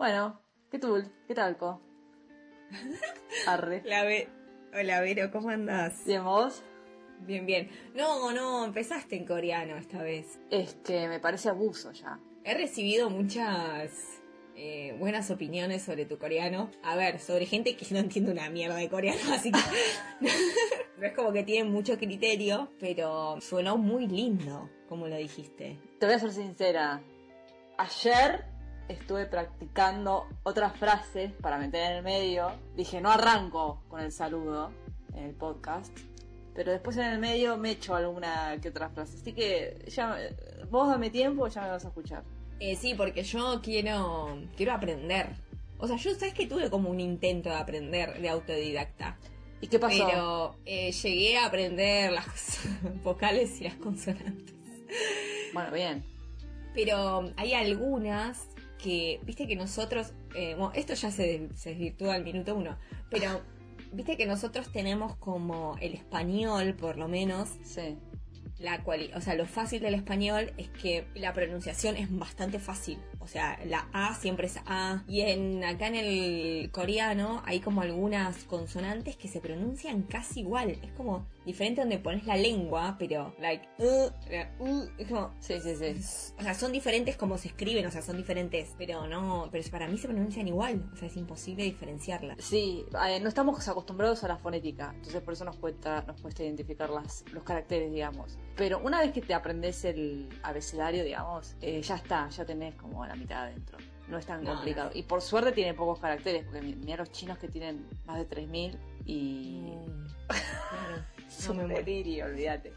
Bueno, ¿qué tal? ¿Qué tal, Co? Arre. La Ve- Hola, Vero, ¿cómo andás? ¿Bien vos? Bien, bien. No, no, empezaste en coreano esta vez. Es que me parece abuso ya. He recibido muchas eh, buenas opiniones sobre tu coreano. A ver, sobre gente que no entiende una mierda de coreano, así que no es como que tienen mucho criterio, pero sonó muy lindo, como lo dijiste. Te voy a ser sincera. Ayer estuve practicando otras frases para meter en el medio. Dije, no arranco con el saludo en el podcast. Pero después en el medio me echo alguna que otra frase. Así que ya, vos dame tiempo ya me vas a escuchar. Eh, sí, porque yo quiero, quiero aprender. O sea, yo sabes que tuve como un intento de aprender de autodidacta. ¿Y qué pasó? Pero eh, llegué a aprender las vocales y las consonantes. Bueno, bien. Pero hay algunas que, viste que nosotros, eh, bueno, esto ya se, se desvirtúa al minuto uno, pero viste que nosotros tenemos como el español, por lo menos, Sí. la cual, o sea, lo fácil del español es que la pronunciación es bastante fácil. O sea, la A siempre es A. Y en acá en el coreano hay como algunas consonantes que se pronuncian casi igual. Es como diferente donde pones la lengua, pero like uh, uh, es como Sí, sí, sí. o sea, son diferentes como se escriben, o sea, son diferentes, pero no, pero para mí se pronuncian igual, o sea, es imposible diferenciarlas. Sí, eh, no estamos acostumbrados a la fonética, entonces por eso nos cuesta, nos cuesta identificar las, los caracteres, digamos. Pero una vez que te aprendes el abecedario, digamos, eh, ya está, ya tenés como la mitad adentro. No es tan No, complicado. Y por suerte tiene pocos caracteres, porque mi- mira los chinos que tienen más de 3000 y. Mm, claro. Es No me muero. delirio, olvídate.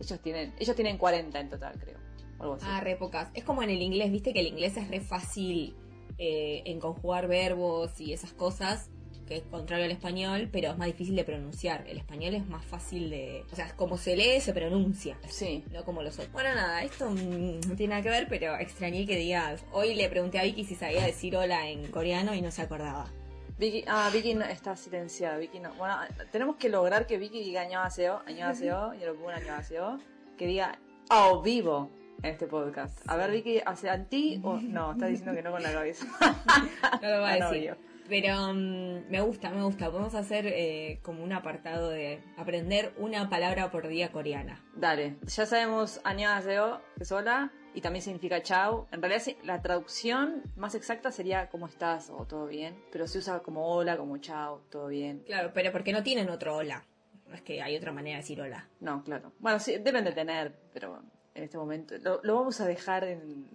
Ellos tienen, ellos tienen 40 en total, creo. Algo así. Ah, re pocas. Es como en el inglés, viste que el inglés es re fácil eh, en conjugar verbos y esas cosas, que es contrario al español, pero es más difícil de pronunciar. El español es más fácil de... O sea, como se lee, se pronuncia. Sí. No como los otros. Bueno, nada, esto mm, no tiene nada que ver, pero extrañé que digas. Hoy le pregunté a Vicky si sabía decir hola en coreano y no se acordaba. Vicky, ah, Vicky no, está silenciada, Vicky no. Bueno, tenemos que lograr que Vicky diga año año y lo pongo año que diga oh vivo en este podcast. A ver, Vicky, ¿hace anti o no? Está diciendo que no con la cabeza. No lo va a Ah, decir. obvio. Pero mm, me gusta, me gusta. Podemos hacer eh, como un apartado de aprender una palabra por día coreana. Dale, ya sabemos año que es hola y también significa chao. En realidad la traducción más exacta sería cómo estás o todo bien, pero se usa como hola, como chao, todo bien. Claro, pero porque no tienen otro hola. No es que hay otra manera de decir hola. No, claro. Bueno, sí, deben de tener, pero en este momento lo, lo vamos a dejar en,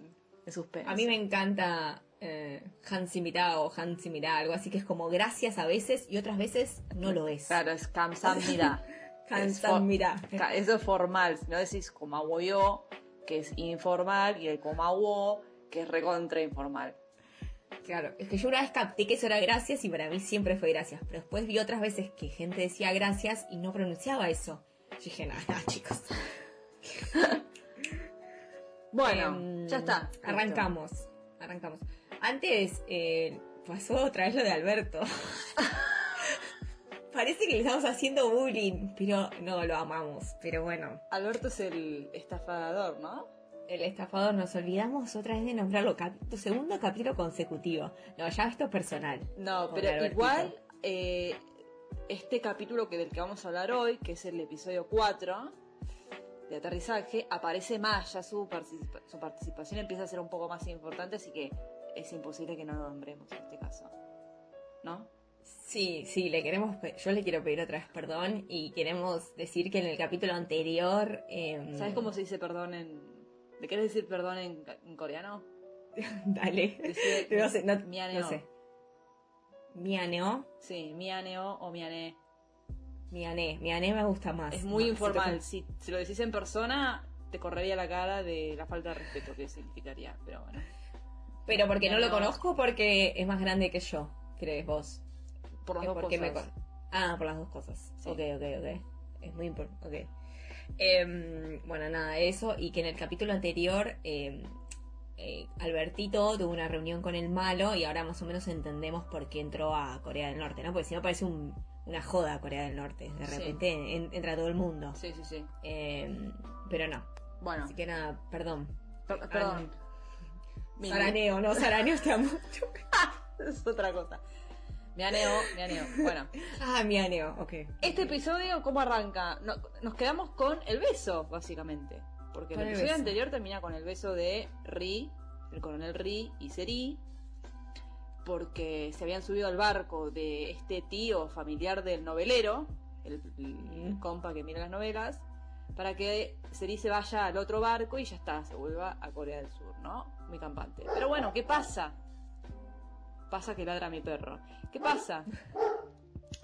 en suspenso. A mí me encanta eh, Hansimira o Hansimira, algo así que es como gracias a veces y otras veces no lo es. Claro, es for- ca- Eso es formal. Si no decís como yo, que es informal, y el como que es recontra informal. Claro, es que yo una vez capté que eso era gracias y para mí siempre fue gracias. Pero después vi otras veces que gente decía gracias y no pronunciaba eso. Yo dije, nada, nada, chicos. Bueno, Em, ya está. Arrancamos, arrancamos. Antes eh, pasó otra vez lo de Alberto. Parece que le estamos haciendo bullying, pero no, lo amamos. Pero bueno, Alberto es el estafador, ¿no? el estafador, nos olvidamos otra vez de nombrarlo. Cap tu segundo capítulo consecutivo. No, ya esto es personal. No, pero Albertito. igual eh, este capítulo que del que vamos a hablar hoy, que es el episodio 4 de aterrizaje, aparece más, ya su, participa- su participación empieza a ser un poco más importante, así que es imposible que no lo nombremos en este caso. ¿No? Sí, sí, le queremos, yo le quiero pedir otra vez perdón y queremos decir que en el capítulo anterior... em, ¿Sabes cómo se dice perdón en... ¿Le quieres decir perdón en, en coreano? Dale. Dice- no sé, no, mianeo. no sé. Mianeo. Sí, mianeo o miané. Miané. Miané me gusta más. Es muy No, informal. Si, si lo decís en persona, te correría la cara de la falta de respeto que significaría. Pero bueno, Pero porque no lo conozco, porque es más grande que yo, crees vos. Por las Es dos cosas. me Ah, por las dos cosas. Sí. Ok, ok, ok. Es muy importante. Ok. Em, bueno, nada, eso. Y que en el capítulo anterior, em, eh, Albertito tuvo una reunión con el malo y ahora más o menos entendemos por qué entró a Corea del Norte, ¿no? Porque si no parece un- una joda Corea del Norte. De Sí. repente en- entra todo el mundo. Sí, sí, sí. Em, pero no. Bueno, Así que nada, perdón. per- perdón. Saraneo, no, Saraneo está mucho. es otra cosa. Me aneo, me aneo. Bueno, Ah, mi aneo, ok. este episodio, ¿cómo arranca? No- nos quedamos con el beso, básicamente. Porque el el episodio beso. anterior termina con el beso de Ri, el coronel Ri y Seri, porque se habían subido al barco de este tío familiar del novelero, el, el Mm. compa que mira las novelas, para que Seri se vaya al otro barco y ya está, se vuelva a Corea del Sur, ¿no? Muy campante. Pero bueno, ¿qué pasa? Pasa que ladra mi perro. ¿Qué pasa?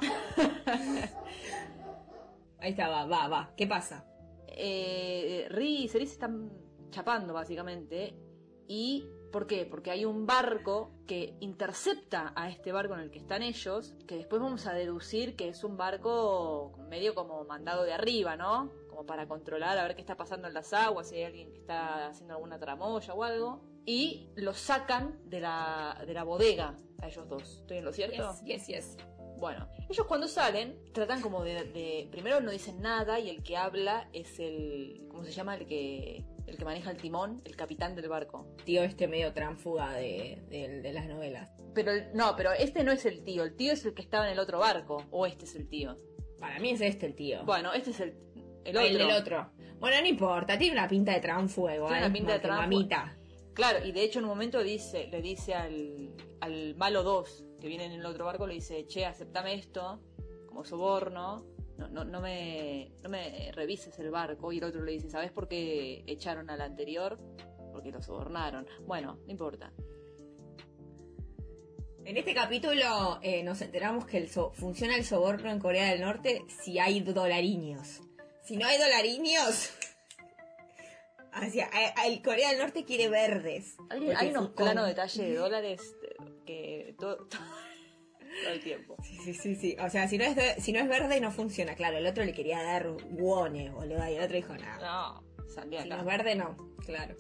Ahí está, va, va, va. ¿Qué pasa? eh, Ri y Seri se están chapando básicamente. ¿Y por qué? Porque hay un barco que intercepta a este barco en el que están ellos, que después vamos a deducir que es un barco medio como mandado de arriba, ¿no? Como para controlar a ver qué está pasando en las aguas, si hay alguien que está haciendo alguna tramoya o algo. Y los sacan de la, de la bodega a ellos dos. ¿Estoy en lo cierto? Yes, yes, yes. Bueno, ellos cuando salen tratan como de, de- primero no dicen nada y el que habla es el ¿cómo se llama? el que el que maneja el timón, el capitán del barco. Tío este medio tránfuga de, de- de las novelas. Pero el- no, pero este no es el tío, el tío es el que estaba en el otro barco o este es el tío. Para mí es este el tío. Bueno, este es el el otro. El del otro. Bueno, no importa, tiene una pinta de tránfuga igual. Tiene una pinta de tránfuga. Mamita. Claro, y de hecho en un momento dice, le dice al, al malo 2 que viene en el otro barco, le dice, che, aceptame esto como soborno, no, no, me, no me revises el barco. Y el otro le dice, ¿sabes por qué echaron al anterior? Porque lo sobornaron. Bueno, no importa. En este capítulo eh, nos enteramos que el so- funciona el soborno en Corea del Norte si hay dolariños. Si no hay dolariños, hacia, a- el Corea del Norte quiere verdes. Hay, hay unos planos detalle de dólares eh, que todo, todo el tiempo. Sí, sí, sí, sí. O sea, si no, es de- si no es verde no funciona. Claro, el otro le quería dar wones, boludo. Y el otro dijo, nada. No, salí Si no es verde, no. Claro.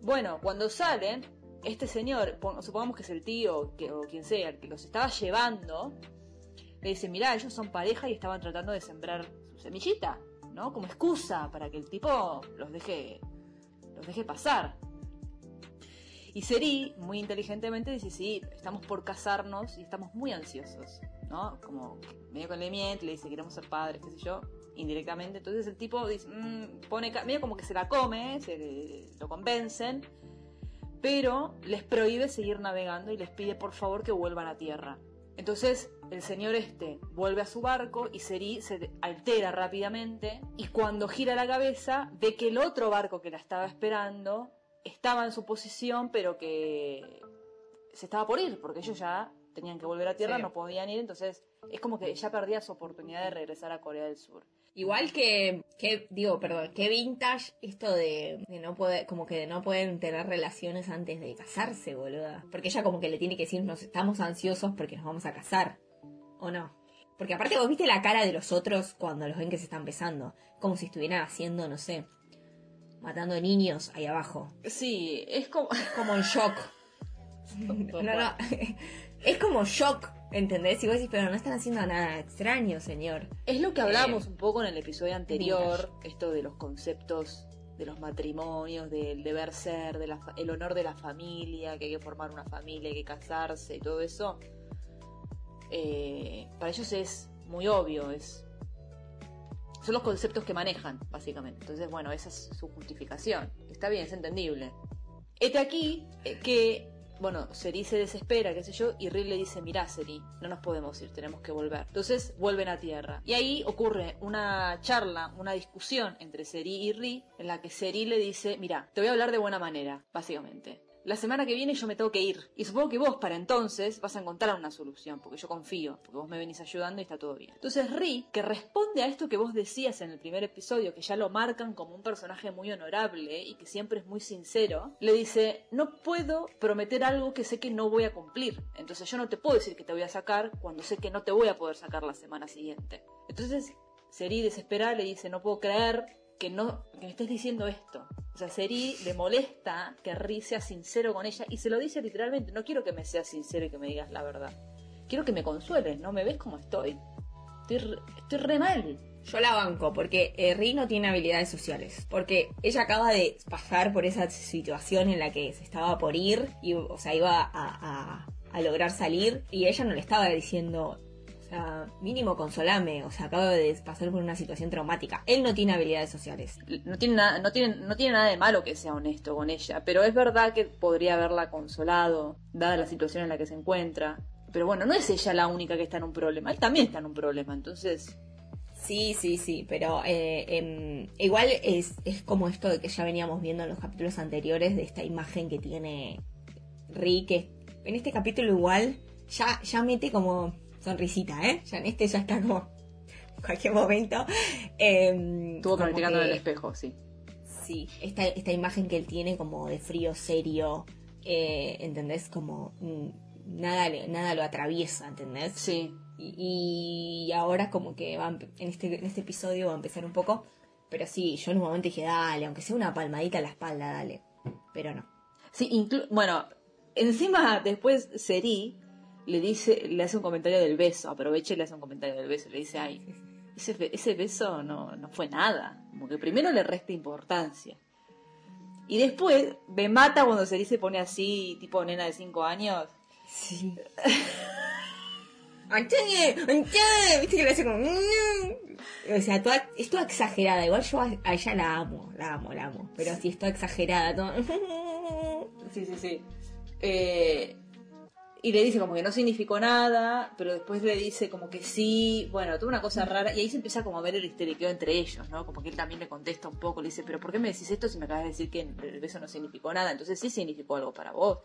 Bueno, cuando salen, este señor, pon- supongamos que es el tío que, o quien sea, el que los estaba llevando, le dice, mirá, ellos son pareja y estaban tratando de sembrar su semillita, ¿no? Como excusa para que el tipo los deje, los deje pasar. Y Seri, muy inteligentemente, dice, sí, estamos por casarnos y estamos muy ansiosos, ¿no? Como medio que le miente, le dice, queremos ser padres, qué sé yo, indirectamente. Entonces el tipo dice, "Mm", pone, medio como que se la come, se lo convencen, pero les prohíbe seguir navegando y les pide por favor que vuelvan a tierra. Entonces el señor este vuelve a su barco y Seri se altera rápidamente y cuando gira la cabeza ve que el otro barco que la estaba esperando estaba en su posición pero que se estaba por ir porque ellos ya tenían que volver a tierra, Sí. no podían ir, entonces es como que ya perdía su oportunidad de regresar a Corea del Sur. Igual que, que digo, perdón, que vintage esto de, de no poder, como que de no pueden tener relaciones antes de casarse, boluda. Porque ella como que le tiene que decir, nos estamos ansiosos porque nos vamos a casar. ¿O no? Porque aparte vos viste la cara de los otros cuando los ven que se están besando. Como si estuvieran haciendo, no sé, matando niños ahí abajo. Sí, es como... Es como un shock. No, no. Es como shock, ¿entendés? Y vos decís, pero no están haciendo nada extraño, señor. Es lo que hablábamos Eh, un poco en el episodio anterior, esto de los conceptos de los matrimonios, del deber ser, del honor de la familia, que hay que formar una familia, hay que casarse y todo eso. Eh, para ellos es muy obvio, es son los conceptos que manejan, básicamente. Entonces, bueno, esa es su justificación. Está bien, es entendible. Este aquí eh, que, bueno, Seri se desespera, qué sé yo, y Rill le dice, mirá Seri, no nos podemos ir, tenemos que volver. Entonces vuelven a tierra. Y ahí ocurre una charla, una discusión entre Seri y Ri, en la que Seri le dice, mirá, te voy a hablar de buena manera, básicamente. La semana que viene yo me tengo que ir. Y supongo que vos para entonces vas a encontrar una solución, porque yo confío, porque vos me venís ayudando y está todo bien. Entonces Ri, que responde a esto que vos decías en el primer episodio, que ya lo marcan como un personaje muy honorable y que siempre es muy sincero, le dice, no puedo prometer algo que sé que no voy a cumplir. Entonces yo no te puedo decir que te voy a sacar cuando sé que no te voy a poder sacar la semana siguiente. Entonces Seri desesperada le dice, no puedo creer que no que me estés diciendo esto. O sea, Seri le molesta que Ri sea sincero con ella y se lo dice literalmente, no quiero que me seas sincero y que me digas la verdad. Quiero que me consueles, ¿no? ¿Me ves como estoy? Estoy re, estoy re mal. Yo la banco porque eh, Ri no tiene habilidades sociales. Porque ella acaba de pasar por esa situación en la que se estaba por ir y, o sea, iba a, a- a lograr salir y ella no le estaba diciendo, sea, mínimo consolame, o sea, acabo de pasar por una situación traumática. Él no tiene habilidades sociales. No tiene, nada, no, tiene, no tiene nada de malo que sea honesto con ella, pero es verdad que podría haberla consolado, dada la situación en la que se encuentra. Pero bueno, no es ella la única que está en un problema, él también está en un problema, entonces... Sí, sí, sí, pero eh, em, igual es, es como esto de que ya veníamos viendo en los capítulos anteriores de esta imagen que tiene Rick, en este capítulo igual ya, ya mete como sonrisita, ¿eh? Ya en este ya está como en cualquier momento. Eh, Estuvo practicando en el espejo, sí. Sí, esta, esta imagen que él tiene como de frío, serio, eh, ¿entendés? Como mm, nada, nada lo atraviesa, ¿entendés? Sí. Y, y ahora como que va, en, este, en este episodio va a empezar un poco, pero sí, yo en un momento dije, dale, aunque sea una palmadita a la espalda, dale. Pero no. Sí, bueno, encima después Seri le dice, le hace un comentario del beso, aprovecha y le hace un comentario del beso, le dice, ay, ese, ese beso no, no fue nada, como que primero le resta importancia. Y después me mata cuando se pone así, tipo nena de 5 años. Sí. ¿Viste que le hace como... O sea, toda, es toda exagerada. Igual yo a, ella la amo, la amo, la amo. Pero sí, es toda exagerada. Todo... Sí, sí, sí. Eh, y le dice como que no significó nada, pero después le dice como que sí, bueno, toda una cosa rara, y ahí se empieza como a ver el histeriqueo entre ellos, ¿no? Como que él también le contesta un poco, le dice, pero ¿por qué me decís esto si me acabas de decir que el beso no significó nada? Entonces sí significó algo para vos.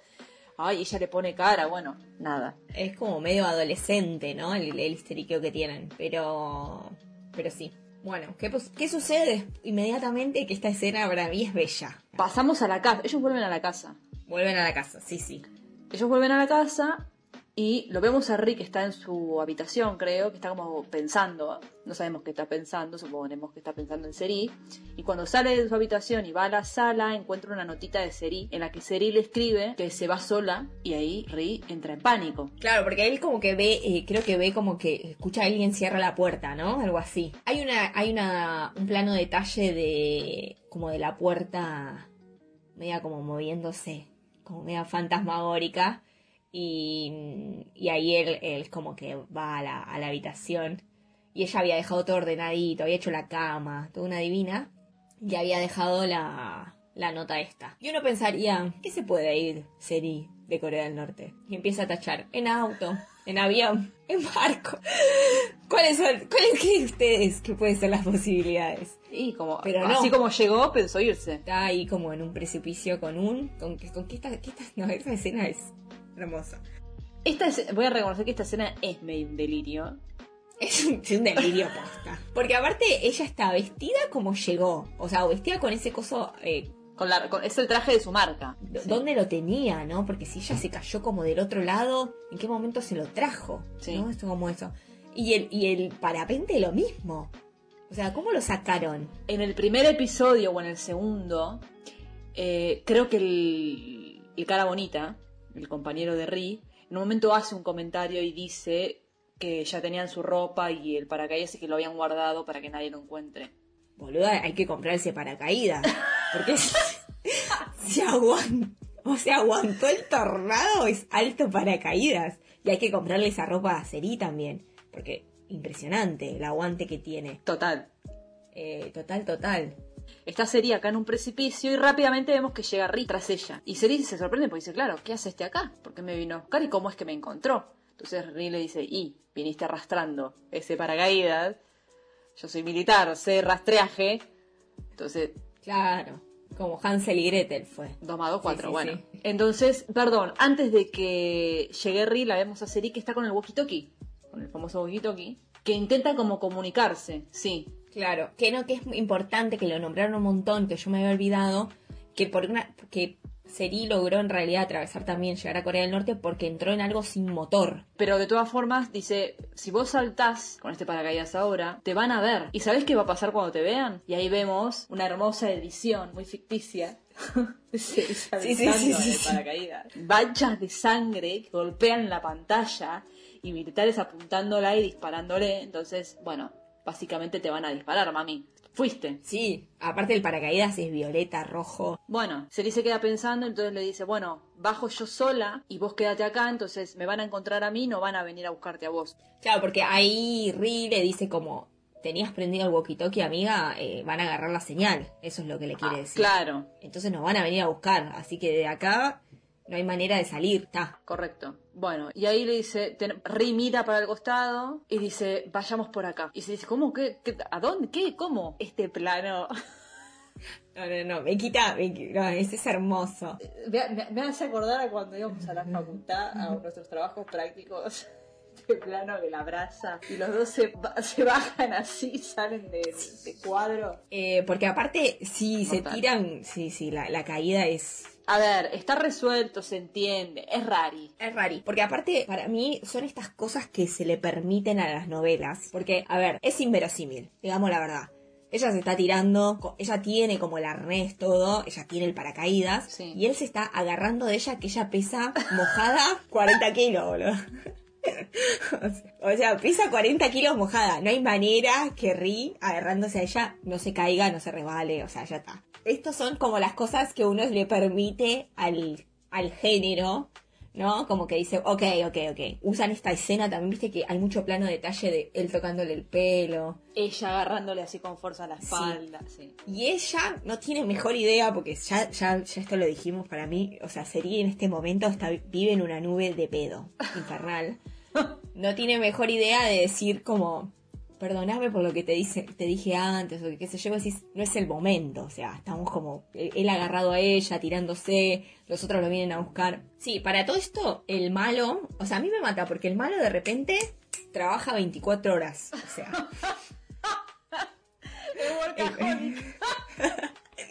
Ay, ella le pone cara, bueno, nada. Es como medio adolescente, ¿no? El, el histeriqueo que tienen, pero... Pero sí. Bueno, ¿qué, ¿qué sucede inmediatamente? Que esta escena para mí es bella. Pasamos a la casa, ellos vuelven a la casa. Vuelven a la casa, sí, sí. Ellos vuelven a la casa y lo vemos a Rick que está en su habitación, creo, que está como pensando, no sabemos qué está pensando, suponemos que está pensando en Seri. Y cuando sale de su habitación y va a la sala, encuentra una notita de Seri en la que Seri le escribe que se va sola y ahí Rick entra en pánico. Claro, porque él como que ve, eh, creo que ve como que escucha a alguien cierra la puerta, ¿no? Algo así. Hay una, hay una, un plano detalle de, como de la puerta, media como moviéndose como media fantasmagórica. Y, y ahí él, él, como que va a la, a la habitación. Y ella había dejado todo ordenadito, había hecho la cama, toda una divina. Y había dejado la, la nota esta. Y uno pensaría, ¿qué se puede ir, Seri, de Corea del Norte? Y empieza a tachar, en auto, en avión, en barco. ¿Cuáles son, cuáles creen ustedes que pueden ser las posibilidades? Y como, Pero así como llegó, pensó irse. Está ahí como en un precipicio con un, con, con que esta, no, esta escena es hermosa. Esta voy a reconocer que esta escena es medio un delirio. Es un, delirio posta. Porque aparte ella está vestida como llegó. O sea, vestida con ese coso eh, con la, es el traje de su marca. ¿Dónde lo tenía, no? Porque si ella se cayó como del otro lado, ¿en qué momento se lo trajo? ¿No? Esto como eso. Y el, y el parapente lo mismo. O sea, ¿cómo lo sacaron? En el primer episodio o en el segundo, eh, creo que el, el cara bonita, el compañero de Ri, en un momento hace un comentario y dice que ya tenían su ropa y el paracaídas y que lo habían guardado para que nadie lo encuentre boluda, hay que comprar ese paracaídas. Porque se, aguantó, o sea, aguantó el tornado, es alto paracaídas. Y hay que comprarle esa ropa a Seri también. Porque impresionante el aguante que tiene. Total. Eh, total, total. Está Seri acá en un precipicio y rápidamente vemos que llega Ri tras ella. Y Seri se sorprende porque dice, claro, ¿qué hace este acá? ¿Por qué me vino a buscar y cómo es que me encontró? Entonces Ri le dice, y viniste arrastrando ese paracaídas yo soy militar, sé rastreaje. Entonces. Claro. Como Hansel y Gretel fue. 2 más 2, 4, bueno. Entonces, perdón, antes de que llegue Ri, la vemos a Seri que está con el walkie-talkie, con el famoso walkie-talkie, que intenta como comunicarse, sí. Claro, que no, que es importante, que lo nombraron un montón, que yo me había olvidado, que por una, que Seri logró en realidad atravesar también, llegar a Corea del Norte porque entró en algo sin motor. Pero de todas formas, dice, si vos saltás con este paracaídas ahora, te van a ver. ¿Y sabés qué va a pasar cuando te vean? Y ahí vemos una hermosa edición, muy ficticia. sí, sí, sí, sí, paracaídas. De sangre que golpean la pantalla y militares apuntándola y disparándole. Entonces, bueno, básicamente te van a disparar, mami. Fuiste. Sí, aparte el paracaídas es violeta, rojo. Bueno, Seri se queda pensando, entonces le dice, bueno, bajo yo sola y vos quédate acá, entonces me van a encontrar a mí, no van a venir a buscarte a vos. Claro, porque ahí Ri le dice como, tenías prendido el walkie-talkie, amiga, eh, van a agarrar la señal. Eso es lo que le quiere Ah, decir. Claro, Entonces nos van a venir a buscar, así que de acá no hay manera de salir, está. correcto. Bueno, y ahí le dice, ten- Ri mira para el costado y dice, vayamos por acá. Y se dice, ¿cómo? ¿Qué? ¿Qué? ¿A dónde? ¿Qué? ¿Cómo? Este plano. No, no, no, me quita, me qui- no, ese es hermoso. Me, me- me hace acordar a cuando íbamos a la facultad, a nuestros trabajos prácticos. Este plano que la abraza y los dos se, ba- se bajan así, salen de, de cuadro. Eh, porque aparte, sí, se tiran, sí, sí, la, la caída es... A ver, está resuelto, se entiende, es rari. Es rari. Porque aparte, para mí, son estas cosas que se le permiten a las novelas. Porque, a ver, es inverosímil, digamos la verdad. Ella se está tirando, ella tiene como el arnés todo, ella tiene el paracaídas, Sí. y él se está agarrando de ella que ella pesa mojada 40 kilos, boludo. O sea, pesa 40 kilos mojada. No hay manera que Ri, agarrándose a ella, no se caiga, no se resbale. O sea, ya está. Estos son como las cosas que uno le permite al, al género, ¿no? Como que dice, ok, ok, ok. Usan esta escena también, viste que hay mucho plano detalle de él tocándole el pelo. Ella agarrándole así con fuerza a la espalda, sí. Y ella no tiene mejor idea, porque ya, ya, ya esto lo dijimos para mí, o sea, sería en este momento está, vive en una nube de pedo infernal. No tiene mejor idea de decir como, perdoname por lo que te, dice, te dije antes, o que qué sé yo, decís, no es el momento, o sea, estamos como, él él agarrado a ella, tirándose, los otros lo vienen a buscar. Sí, para todo esto, el malo, o sea, a mí me mata, porque el malo de repente trabaja 24 horas, o sea...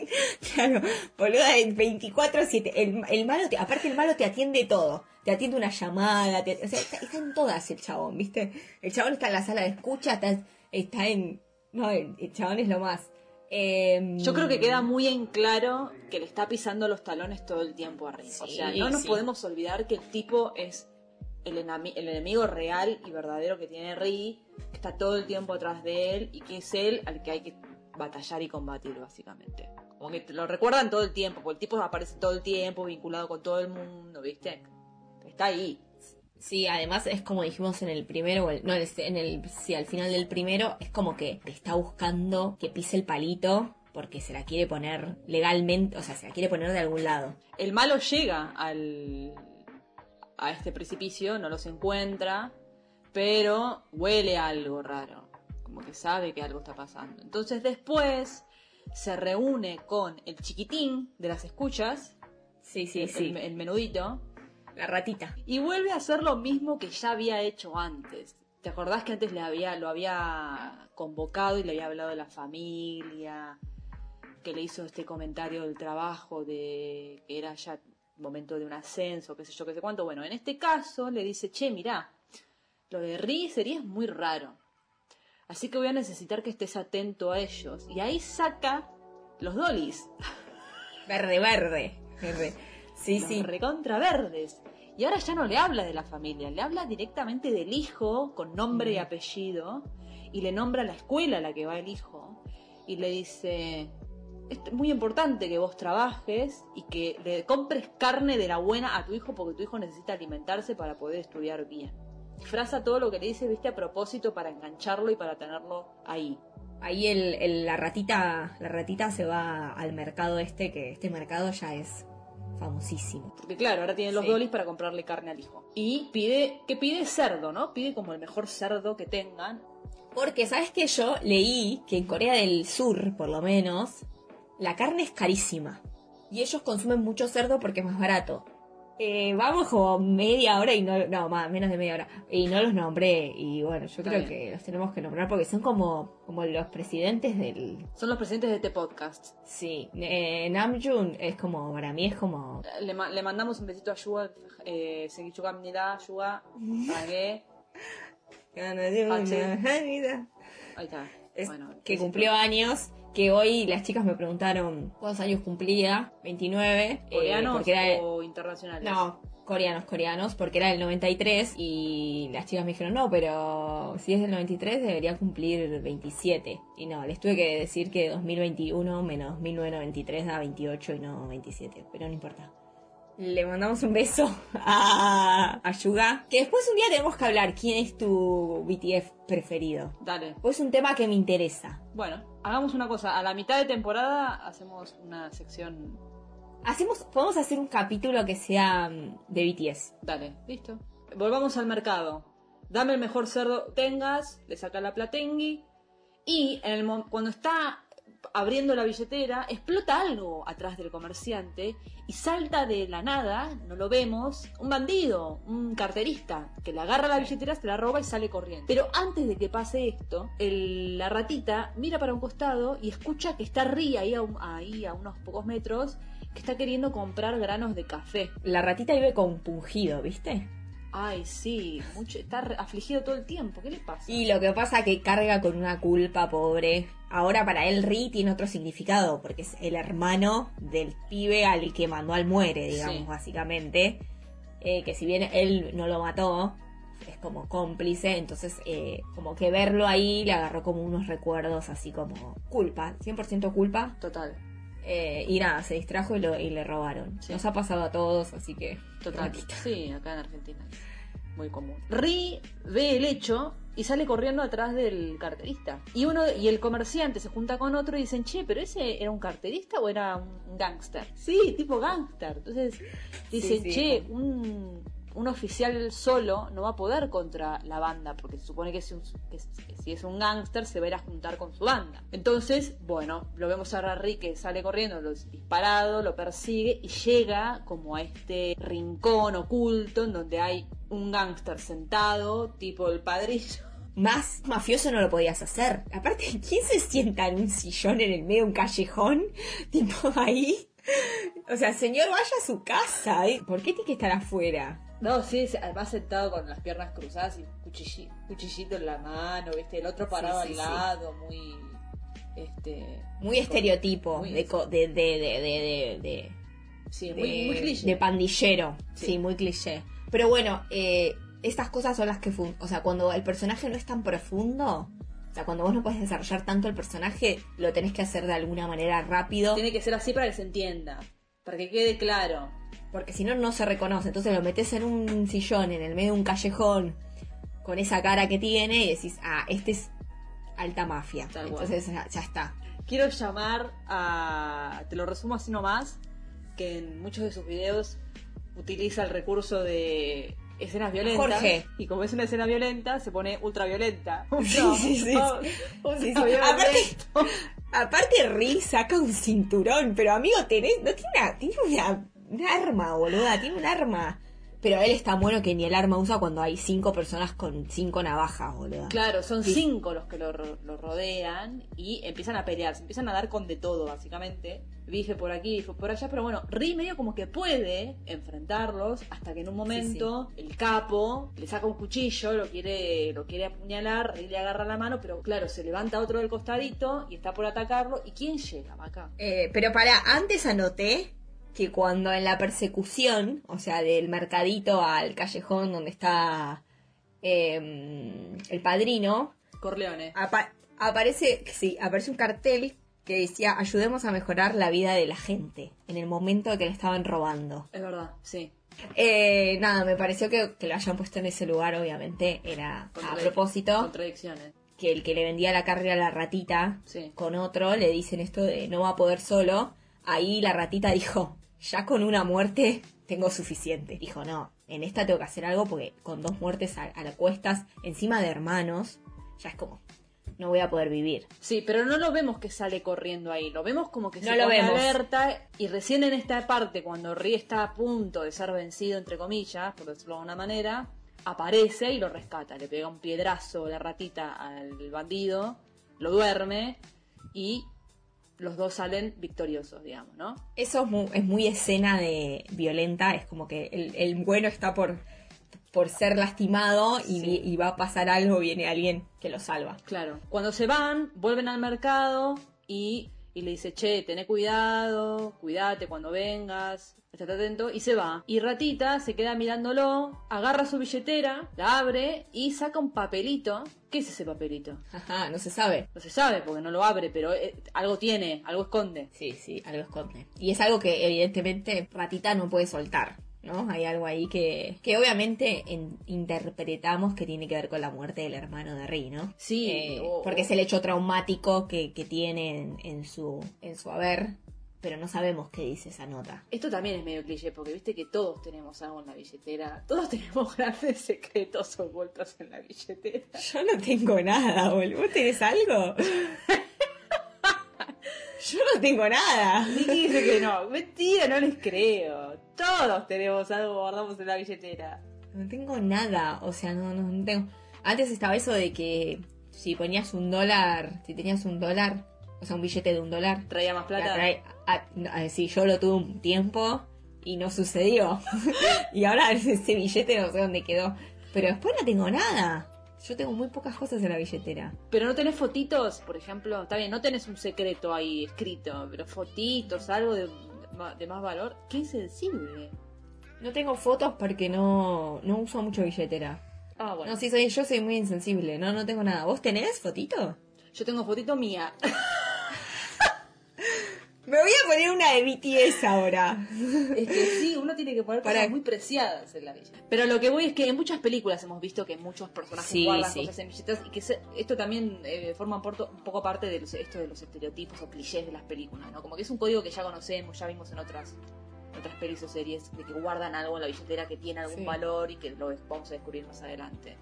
Claro, boluda, el 24-7. El, el malo, te, aparte el malo te atiende todo. Te atiende una llamada, te- o sea, está, está en todas el chabón, ¿viste? El chabón está en la sala de escucha, está, está en... No, el, el chabón es lo más. Em, Yo creo que queda muy en claro que le está pisando los talones todo el tiempo arriba. o sea, Sí, no nos sí. podemos olvidar que el tipo es el, el enemigo real y verdadero que tiene Ri, que está todo el tiempo atrás de él y que es él al que hay que batallar y combatir, básicamente. Como que te lo recuerdan todo el tiempo, porque el tipo aparece todo el tiempo vinculado con todo el mundo, ¿viste? Está ahí. Sí, además es como dijimos en el primero, no, en el, en el- sí, al final del primero, es como que te está buscando que pise el palito porque se la quiere poner legalmente, o sea, se la quiere poner de algún lado. El malo llega al a este precipicio, no los encuentra, pero huele algo raro, como que sabe que algo está pasando. Entonces después se reúne con el chiquitín de las escuchas, Sí, sí, el, sí. el- el menudito, La ratita. y vuelve a hacer lo mismo que ya había hecho antes. ¿Te acordás que antes le había, lo había convocado y le había hablado de la familia? Que le hizo este comentario del trabajo, de que era ya momento de un ascenso, qué sé yo, qué sé cuánto. Bueno, en este caso le dice, che, mirá, lo de Ri sería muy raro. Así que voy a necesitar que estés atento a ellos. Y ahí saca los dolis. Verde, verde. verde. Sí, los sí. recontra verdes. Y ahora ya no le habla de la familia, le habla directamente del hijo con nombre y apellido y le nombra la escuela a la que va el hijo y le dice, es muy importante que vos trabajes y que le compres carne de la buena a tu hijo porque tu hijo necesita alimentarse para poder estudiar bien. Disfraza todo lo que le dice, viste, a propósito para engancharlo y para tenerlo ahí. Ahí el, el- la ratita, la ratita se va al mercado este, que este mercado ya es famosísimo. Porque claro, ahora tiene los Sí. dolis para comprarle carne al hijo. Y pide, que pide cerdo, ¿no? Pide como el mejor cerdo que tengan. Porque, ¿sabes que Yo leí que en Corea del Sur, por lo menos, la carne es carísima. Y ellos consumen mucho cerdo porque es más barato. Eh, vamos como media hora y no, no, más, menos de media hora. Y no los nombré. Y bueno, yo Está creo bien. que los tenemos que nombrar porque son como, como los presidentes del... Son los presidentes de este podcast. Sí, eh, Namjoon es como, para mí es como... Le, ma- le mandamos un besito a Yuga, eh, Yuga, Rague. Ahí está. Bueno, que besito. cumplió años, que hoy las chicas me preguntaron cuántos años cumplía, 29. eh, ¿Coreanos era- o internacionales? No, Coreanos, coreanos, porque era del 93 y las chicas me dijeron, no, pero si es del 93 debería cumplir 27. Y no, les tuve que decir que 2021 menos 1993 da 28 y no 27, pero no importa. Le mandamos un beso a, a Yuga. Que después un día tenemos que hablar quién es tu BTF preferido. Dale. Pues es un tema que me interesa. Bueno, hagamos una cosa. A la mitad de temporada hacemos una sección. Hacemos, podemos hacer un capítulo que sea mm, de BTS. Dale, listo. Volvamos al mercado. Dame el mejor cerdo que tengas, le saca la platengui. Y en el cuando está abriendo la billetera, explota algo atrás del comerciante y salta de la nada, no lo vemos, un bandido, un carterista, que le agarra la billetera, se la roba y sale corriendo. Pero antes de que pase esto, el- la ratita mira para un costado y escucha que está Ri ahí a, un- ahí a unos pocos metros, que está queriendo comprar granos de café. La ratita vive compungido, ¿viste? Ay, sí, mucho, está afligido todo el tiempo. ¿Qué le pasa? Y lo que pasa que carga con una culpa, pobre. Ahora para él Ri tiene otro significado, porque es el hermano del pibe al que mandó al muere, digamos, Sí. básicamente. Eh, que si bien él no lo mató, es como cómplice, entonces eh, como que verlo ahí le agarró como unos recuerdos así como culpa, 100% culpa. Total, Eh, y nada, se distrajo y, lo- y le robaron. Sí. Nos ha pasado a todos, así que... total. Sí, acá en Argentina. Muy común. Ri ve el hecho y sale corriendo atrás del carterista. Y uno y el comerciante se junta con otro y dicen, che, pero ese era un carterista o era un gángster. Sí, tipo gángster. Entonces dicen, sí. che, un, un oficial solo no va a poder contra la banda, porque se supone que, si un- que si- que si es un gángster se va a ir a juntar con su banda. Entonces, bueno, lo vemos a Ri que sale corriendo, lo disparado, lo persigue y llega como a este rincón oculto en donde hay un gángster sentado, tipo el padrillo. Más mafioso no lo podías hacer. Aparte, ¿quién se sienta en un sillón en el medio de un callejón? Tipo ahí. O sea, señor, vaya a su casa. ¿eh? ¿Por qué tiene que estar afuera? No, sí, además sentado con las piernas cruzadas y cuchillito en la mano, ¿viste? El otro parado Sí, sí, al sí. lado, muy. Este. Muy estereotipo Muy- de, co- de, de, de, de, de- Sí, de- muy, muy cliché. de pandillero. Sí. muy cliché. Pero bueno, eh, estas cosas son las que... fun- O sea, cuando el personaje no es tan profundo... O sea, cuando vos no puedes desarrollar tanto el personaje, lo tenés que hacer de alguna manera rápido. Tiene que ser así para que se entienda. Para que quede claro. Porque si no, no se reconoce. Entonces lo metes en un sillón, en el medio de un callejón, con esa cara que tiene, y decís, ah, este es alta mafia. Tal. Entonces ya, ya está. Quiero llamar a. Te lo resumo así nomás. Que en muchos de sus videos utiliza el recurso de escenas violentas. Jorge. Y como es una escena violenta, se pone ultraviolenta. Sí, sí, sí, No, sí. Sí, sí. Aparte, aparte Rick saca un cinturón, pero amigo, tenés, no tiene una, tiene una, un arma, boluda, tiene un arma. Pero él es tan bueno que ni el arma usa cuando hay cinco personas con cinco navajas, boluda. Claro, son Sí. cinco los que lo, ro- lo rodean y empiezan a pelear, se empiezan a dar con de todo, básicamente. Bife por aquí, bife por allá, pero bueno, Ri medio como que puede enfrentarlos hasta que en un momento el capo le saca un cuchillo, lo quiere, lo quiere apuñalar, Ri le agarra la mano, pero claro, se levanta otro del costadito y está por atacarlo. ¿Y quién llega acá? Eh, pero para, antes anoté que cuando en la persecución, o sea, del mercadito al callejón donde está eh, el padrino, Corleone. apa- aparece, sí, aparece un cartel que decía ayudemos a mejorar la vida de la gente en el momento que le estaban robando. Es verdad, sí. Eh, nada, me pareció que, que lo hayan puesto en ese lugar, obviamente, era a propósito, Contradicciones. que el que le vendía la carne a la ratita Sí. con otro le dicen esto de no va a poder solo. Ahí la ratita dijo, ya con una muerte tengo suficiente. Dijo, no, en esta tengo que hacer algo porque con dos muertes a, a la cuestas, encima de hermanos, ya es como, no voy a poder vivir. Sí, pero no lo vemos que sale corriendo ahí, lo vemos como que No se lo pone vemos. alerta y recién en esta parte cuando Ri está a punto de ser vencido entre comillas, por decirlo de alguna manera, aparece y lo rescata, le pega un piedrazo la ratita al bandido, lo duerme y los dos salen victoriosos, digamos, ¿no? Eso es muy, es muy escena de violenta, es como que el, el bueno está por, por ser lastimado y, Sí. y va a pasar algo, viene alguien que lo salva. Claro. Cuando se van, vuelven al mercado y, y le dice, che, tené cuidado, cuídate cuando vengas. Estate atento, y se va. Y Ratita se queda mirándolo, agarra su billetera, la abre y saca un papelito. ¿Qué es ese papelito? Ajá, no se sabe. No se sabe porque no lo abre, pero eh, algo tiene, algo esconde. Sí, sí, algo esconde. Y es algo que evidentemente Ratita no puede soltar. ¿no? Hay algo ahí que, que obviamente en- interpretamos que tiene que ver con la muerte del hermano de Ri, ¿no? Sí, Eh, porque es el hecho traumático que, que tiene en, en su, en su haber, pero no sabemos qué dice esa nota. Esto también es medio cliché, porque viste que todos tenemos algo en la billetera. Todos tenemos grandes secretos ocultos en la billetera. Yo no tengo nada, boludo. ¿Vos tenés algo? Yo no tengo nada. Vicky dice que no. Mentira, no les creo. Todos tenemos algo guardamos en la billetera. No tengo nada, o sea, no, no, no tengo. Antes estaba eso de que si ponías un dólar, si tenías un dólar, o sea, un billete de un dólar, Traía más plata. la ah, sí, yo lo tuve un tiempo y no sucedió. y ahora ese billete no sé dónde quedó. Pero después no tengo nada. Yo tengo muy pocas cosas en la billetera. Pero no tenés fotitos, por ejemplo. Está bien, no tenés un secreto ahí escrito, pero fotitos, algo de, de más valor. Qué insensible. No tengo fotos porque no, no uso mucho billetera. Ah, bueno. No, sí, soy, yo soy muy insensible. No, no tengo nada. ¿Vos tenés fotito? Yo tengo fotito mía. Me voy a poner una de BTS ahora. Es que sí, uno tiene que poner Para- cosas muy preciadas en la billetera. Pero lo que voy es que en muchas películas hemos visto que muchos personajes Sí, guardan sí. cosas en billeteras y que se- esto también eh, forma porto- un poco parte de los, esto de los estereotipos o clichés de las películas, ¿no? Como que es un código que ya conocemos, ya vimos en otras en otras pelis o series, de que guardan algo en la billetera que tiene algún Sí. valor y que lo vamos a descubrir más adelante.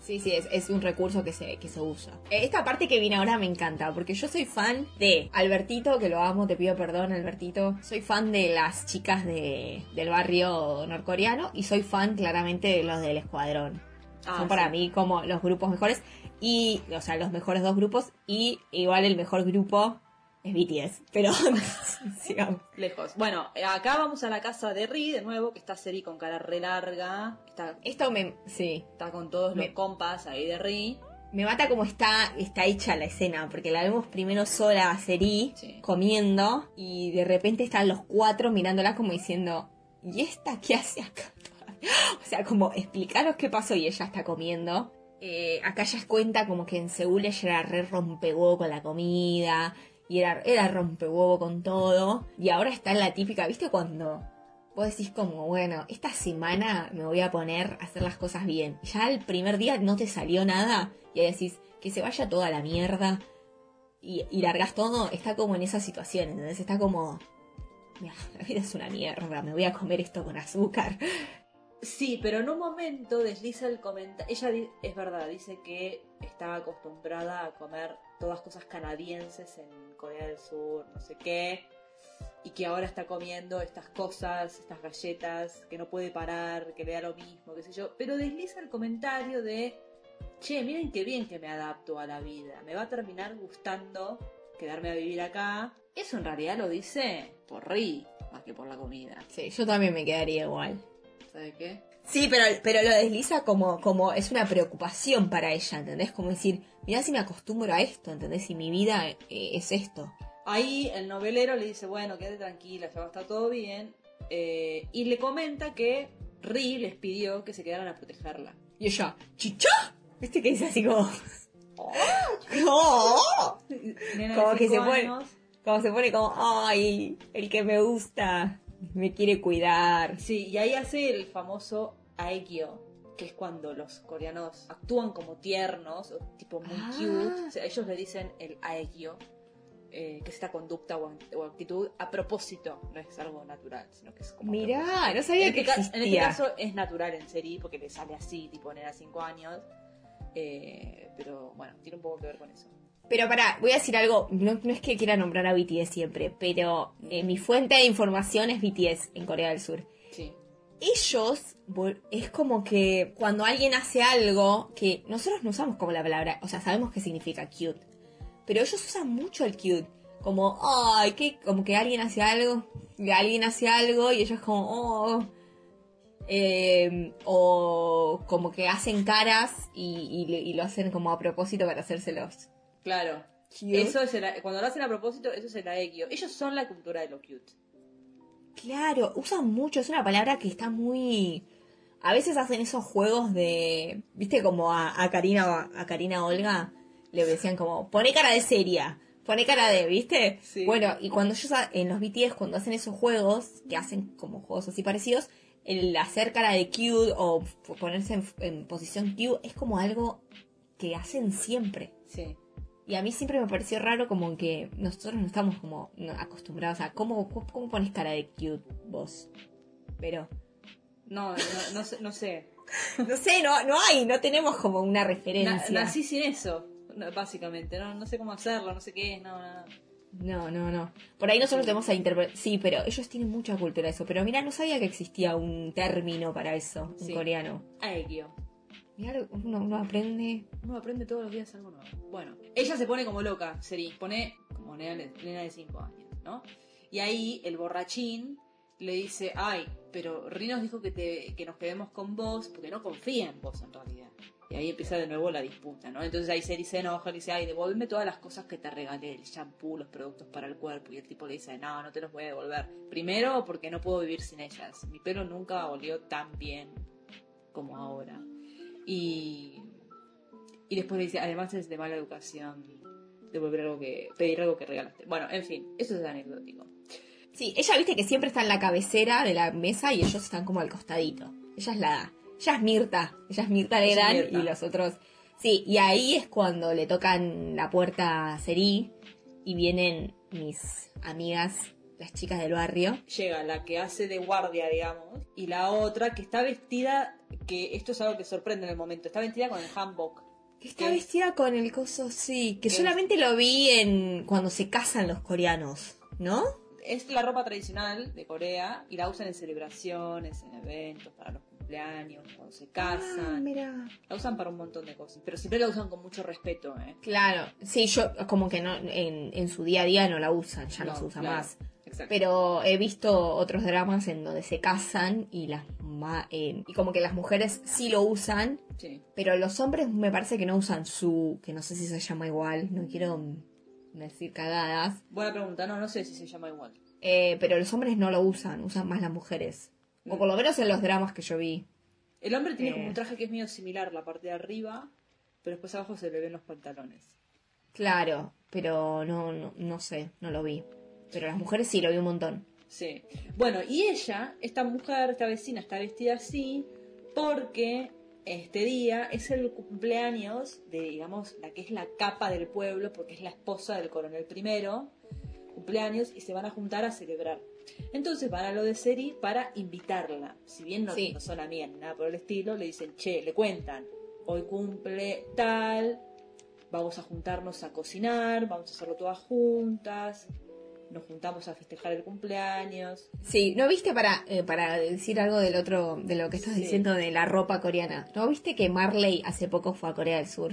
Sí, sí, es, es un recurso que se, que se usa. Eh, Esta parte que viene ahora me encanta, porque yo soy fan de Albertito, que lo amo, te pido perdón, Albertito. Soy fan de las chicas de, del barrio norcoreano y soy fan claramente de los del escuadrón. Ah, Son para mí como los grupos mejores y, o sea, los mejores dos grupos y igual el mejor grupo es BTS. Pero, sigamos. Lejos. Bueno, acá vamos a la casa de Ri, de nuevo, que está Seri con cara re larga, está, Esto me, sí, está con todos los compas ahí de Ri. Me mata cómo está, está hecha la escena, porque la vemos primero sola a Seri Sí. comiendo y de repente están los cuatro mirándola como diciendo, ¿y esta qué hace acá? o sea, como explicaros qué pasó y ella está comiendo. Eh, acá ya es cuenta como que en Seúl ella era re rompehuevo con la comida y era, era rompehuevo con todo. Y ahora está en la típica, ¿viste cuando vos decís como, bueno, esta semana me voy a poner a hacer las cosas bien. Ya el primer día no te salió nada y ahí decís que se vaya toda la mierda y, y largas todo, está como en esa situación, ¿entendés? Está como, "Mira, la vida es una mierda, me voy a comer esto con azúcar. Sí, pero en un momento desliza el comentario. Ella es verdad, dice que estaba acostumbrada a comer todas cosas canadienses en Corea del Sur, no sé qué, y que ahora está comiendo estas cosas, estas galletas, que no puede parar, que le da lo mismo, qué sé yo. Pero desliza el comentario de, che, miren qué bien que me adapto a la vida, me va a terminar gustando quedarme a vivir acá. Eso en realidad lo dice por Ri, más que por la comida. Sí, yo también me quedaría igual. ¿Sabes qué? Sí, pero, pero lo desliza como, como es una preocupación para ella, ¿entendés? Como decir, mirá si me acostumbro a esto, ¿entendés? Y mi vida eh, es esto. Ahí el novelero le dice, bueno, quédate tranquila, ya va a estar todo bien. eh, y le comenta que Ri les pidió que se quedaran a protegerla. Y ella, ¿chicha? ¿Viste que dice así como... ¡Oh! Nena Como que se pone-. Como se pone como, ay, el que me gusta me quiere cuidar. Sí, y ahí hace el famoso Aekyo, que es cuando los coreanos actúan como tiernos, o tipo muy Ah. cute. O sea, ellos le dicen el Aekyo, eh, que es esta conducta o, act- o actitud a propósito, no es algo natural, sino que es como... Mirá, no sabía en que este, en este caso es natural en serie porque le sale así, tipo nena 5 años. eh, pero bueno, tiene un poco que ver con eso. Pero pará, voy a decir algo, no, no es que quiera nombrar a BTS siempre, pero eh, mi fuente de información es BTS en Corea del Sur. Sí. Ellos, es como que cuando alguien hace algo que nosotros no usamos como la palabra, o sea, sabemos qué significa cute, pero ellos usan mucho el cute, como, ay, que, como que alguien hace algo, alguien hace algo y ellos como, oh, eh, o como que hacen caras y, y lo hacen como a propósito para hacérselos Claro. cute. Eso es el, cuando lo hacen a propósito, eso es el Aekyo. Ellos son la cultura de lo cute. Claro, usan mucho, es una palabra que está muy... A veces hacen esos juegos de... ¿Viste como a, a Karina a Karina Olga? Le decían como, pone cara de seria, pone cara de, ¿viste? Sí. Bueno, y cuando ellos en los BTS, cuando hacen esos juegos, que hacen como juegos así parecidos, el hacer cara de cute o ponerse en, en posición cute es como algo que hacen siempre. Sí. Y a mí siempre me pareció raro como que nosotros no estamos como acostumbrados a cómo, cómo, cómo pones cara de cute vos. Pero No, no, no sé. No sé. no sé, no, no hay, no tenemos como una Na- referencia. nací sin eso, básicamente. No, no sé cómo hacerlo, no sé qué es, no, no. No, no, no. Por ahí nosotros tenemos a interpretar. Sí, pero ellos tienen mucha cultura de eso. Pero mira, no sabía que existía un término para eso en Sí. coreano. Aegyo. Mira, uno, uno aprende. Uno aprende todos los días algo nuevo. Bueno, ella se pone como loca, Seri. Pone como nena, nena de 5 años, ¿no? Y ahí el borrachín le dice, ay, pero Rinos dijo que, te, que nos quedemos con vos porque no confía en vos en realidad. Y ahí empieza de nuevo la disputa, ¿no? Entonces ahí Seri se enoja y dice, ay, devuélveme todas las cosas que te regalé, el shampoo, los productos para el cuerpo. Y el tipo le dice, no, no te los voy a devolver. Primero porque no puedo vivir sin ellas. Mi pelo nunca olió tan bien como ahora. Y, y después le dice, además es de mala educación devolver algo que, pedir algo que regalaste. Bueno, en fin, eso es anecdótico. Sí, ella viste que siempre está en la cabecera de la mesa y ellos están como al costadito. Ella es la. Ella es Mirta. Ella es Mirta es Legrand Mirta. y los otros. Sí, y ahí es cuando le tocan la puerta a Seri y vienen mis amigas, las chicas del barrio. Llega la que hace de guardia, digamos, y la otra que está vestida, que esto es algo que sorprende en el momento, está vestida con el hanbok. Que está vestida con el coso, sí. Que solamente lo vi en cuando se casan los coreanos, ¿no? Es la ropa tradicional de Corea y la usan en celebraciones, en eventos, para los cumpleaños, cuando se Ah, casan. mira. La usan para un montón de cosas, pero siempre la usan con mucho respeto, ¿eh? Claro, sí, yo como que no en, en su día a día no la usan, ya no, se usa claro, más. Exacto. Pero he visto otros dramas en donde se casan y las ma- eh, y como que las mujeres sí lo usan, Sí. pero los hombres me parece que no usan su, que no sé si se llama igual, no quiero decir cagadas, Buena pregunta, no, no sé si se llama igual. eh, pero los hombres no lo usan, usan más las mujeres. O por lo menos en los dramas que yo vi. El hombre tiene Eh. como un traje que es medio similar, la parte de arriba, pero después abajo se le ven los pantalones. Claro, pero no, no, no sé, no lo vi. Pero las mujeres sí, lo vi un montón. Sí. Bueno, y ella, esta mujer, esta vecina, está vestida así porque este día es el cumpleaños de, digamos, la que es la capa del pueblo, porque es la esposa del coronel primero, cumpleaños, y se van a juntar a celebrar. Entonces van a lo de Seri para invitarla. Si bien no, Sí. no son amigas nada por el estilo, le dicen, che, le cuentan, hoy cumple tal, vamos a juntarnos a cocinar, vamos a hacerlo todas juntas, nos juntamos a festejar el cumpleaños. Sí, ¿no viste para, eh, para decir algo del otro, de lo que estás Sí. diciendo de la ropa coreana? ¿No viste que Marley hace poco fue a Corea del Sur?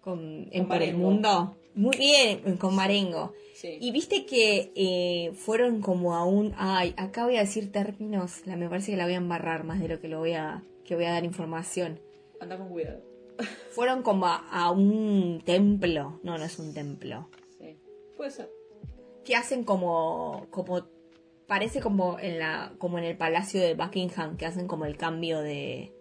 Con, en Por el. Mundo. Muy bien, con Marengo. Sí. Y viste que eh, fueron como a un... Ay, acá voy a decir términos, la, me parece que la voy a embarrar más de lo que lo voy a, que voy a dar información. Anda con cuidado. Fueron como a, a un templo. No, no es un templo. Sí. Puede ser. Que hacen como como parece como en la como en el palacio de Buckingham que hacen como el cambio de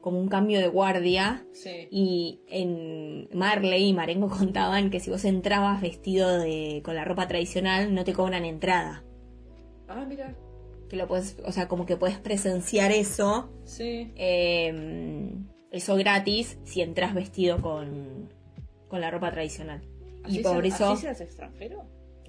como un cambio de guardia Sí. y en Marley y Marengo contaban que si vos entrabas vestido de con la ropa tradicional no te cobran entrada Ah, mira. que lo puedes o sea como que puedes presenciar eso Sí. eh, eso gratis si entras vestido con con la ropa tradicional y ¿Así por se- eso ¿Así seas extranjero?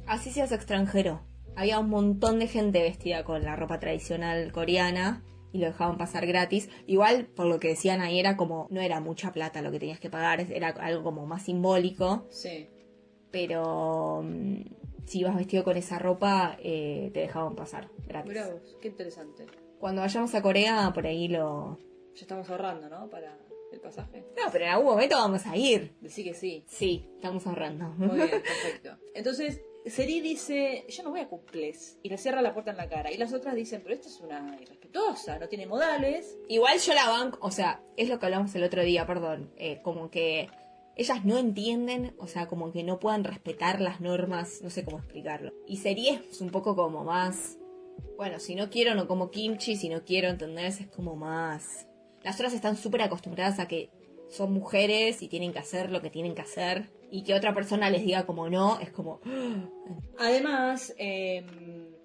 Así seas extranjero. Había un montón de gente vestida con la ropa tradicional coreana y lo dejaban pasar gratis. Igual, por lo que decían ahí, era como, no era mucha plata lo que tenías que pagar, era algo como más simbólico. Sí. Pero mm, si ibas vestido con esa ropa, eh, te dejaban pasar gratis. Mira vos, qué interesante. Cuando vayamos a Corea, por ahí lo... Ya estamos ahorrando, ¿no? Para el pasaje. No, pero en algún momento vamos a ir. Decí que sí. Sí, estamos ahorrando. Muy bien, perfecto. Entonces, Seri dice, yo no voy a cumples. Y le cierra la puerta en la cara. Y las otras dicen, pero esta es una irrespetuosa, no tiene modales. Igual yo la banco, o sea, es lo que hablamos el otro día, perdón, eh, como que ellas no entienden, o sea, como que no puedan respetar las normas, no sé cómo explicarlo. Y sería es un poco como más Bueno, si no quiero no como kimchi, si no quiero, ¿entendés? Es como más... Las otras están súper acostumbradas a que son mujeres y tienen que hacer lo que tienen que hacer. Y que otra persona les diga como no, es como... Además, eh,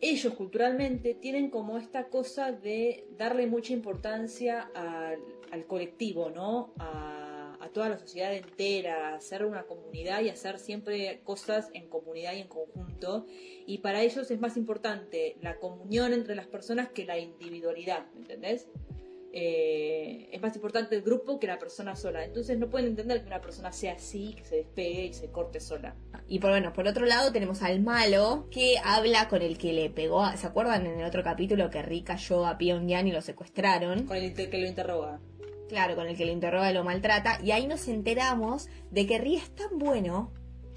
ellos culturalmente tienen como esta cosa de darle mucha importancia al, al colectivo, ¿no? A, a toda la sociedad entera, a hacer una comunidad y hacer siempre cosas en comunidad y en conjunto. Y para ellos es más importante la comunión entre las personas que la individualidad, ¿me entendés? Eh, es más importante el grupo que la persona sola. Entonces no pueden entender que una persona sea así, que se despegue y se corte sola. Y por bueno, por otro lado tenemos al malo que habla con el que le pegó. a- ¿Se acuerdan en el otro capítulo que Rick cayó a Pyongyang y lo secuestraron? Con el que lo interroga. Claro, con el que lo interroga y lo maltrata. Y ahí nos enteramos de que Rick es tan bueno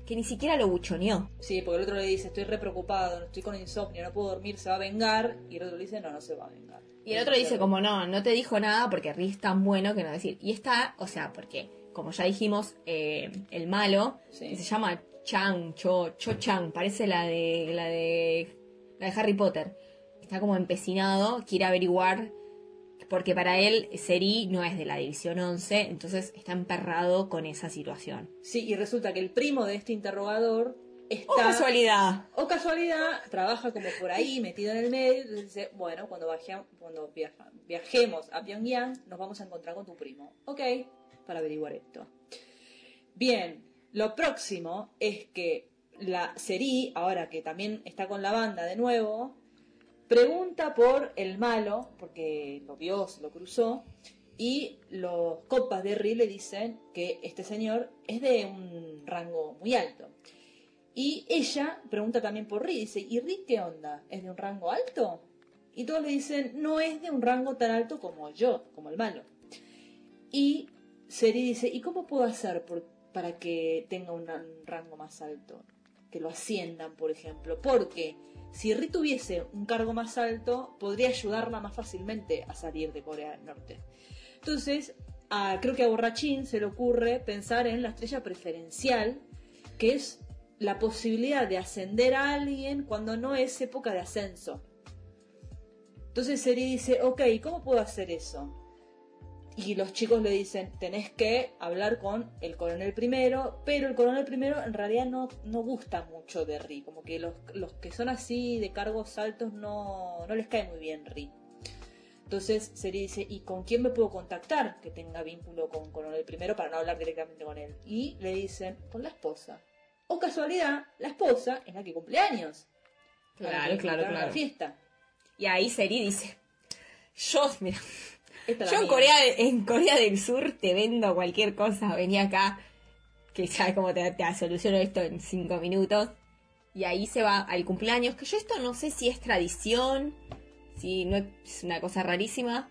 que ni siquiera lo buchoneó. Sí, porque el otro le dice, estoy re preocupado, estoy con insomnio, no puedo dormir, se va a vengar. Y el otro le dice, no, no se va a vengar. Y el otro dice como no, no te dijo nada porque Rick es tan bueno que no decir. Y está, o sea, porque como ya dijimos, eh, el malo, Sí. que se llama Chang, Cho, Cho Chang, parece la de, la de, la de Harry Potter. Está como empecinado, quiere averiguar, porque para él Seri no es de la División 11, entonces está emperrado con esa situación. Sí, y resulta que el primo de este interrogador está... ¡Oh, casualidad! O casualidad, trabaja como por ahí, metido en el medio, entonces dice, bueno, cuando, baje- cuando viaja- viajemos a Pyongyang, nos vamos a encontrar con tu primo. Ok, para averiguar esto. Bien, lo próximo es que la Seri, ahora que también está con la banda de nuevo, pregunta por el malo, porque lo vio, se lo cruzó, y los copas de Ri le dicen que este señor es de un rango muy alto. Y ella pregunta también por Ri, dice, ¿y Ri qué onda? ¿Es de un rango alto? Y todos le dicen, no es de un rango tan alto como yo, como el malo. Y Seri dice, ¿y cómo puedo hacer para que tenga un, rango más alto? Que lo asciendan, por ejemplo. Porque si Ri tuviese un cargo más alto, podría ayudarla más fácilmente a salir de Corea del Norte. Entonces, a- creo que a Borrachín se le ocurre pensar en la estrella preferencial, que es la posibilidad de ascender a alguien cuando no es época de ascenso. Entonces Seri dice, ok, ¿cómo puedo hacer eso? Y los chicos le dicen, tenés que hablar con el coronel primero, pero el coronel primero en realidad no, no gusta mucho de Ri, como que los, los que son así de cargos altos no, no les cae muy bien Ri. Entonces Seri dice, ¿y con quién me puedo contactar que tenga vínculo con coronel primero para no hablar directamente con él? Y le dicen, con la esposa. O casualidad, la esposa es la que cumple años. Claro, claro, a la claro. fiesta. Y ahí Seri dice, yo, mira, Esta Yo en. Corea, en Corea del Sur te vendo cualquier cosa, vení acá, que sabes cómo te, te soluciono esto en cinco minutos. Y ahí se va al cumpleaños, que yo esto no sé si es tradición, si no es una cosa rarísima.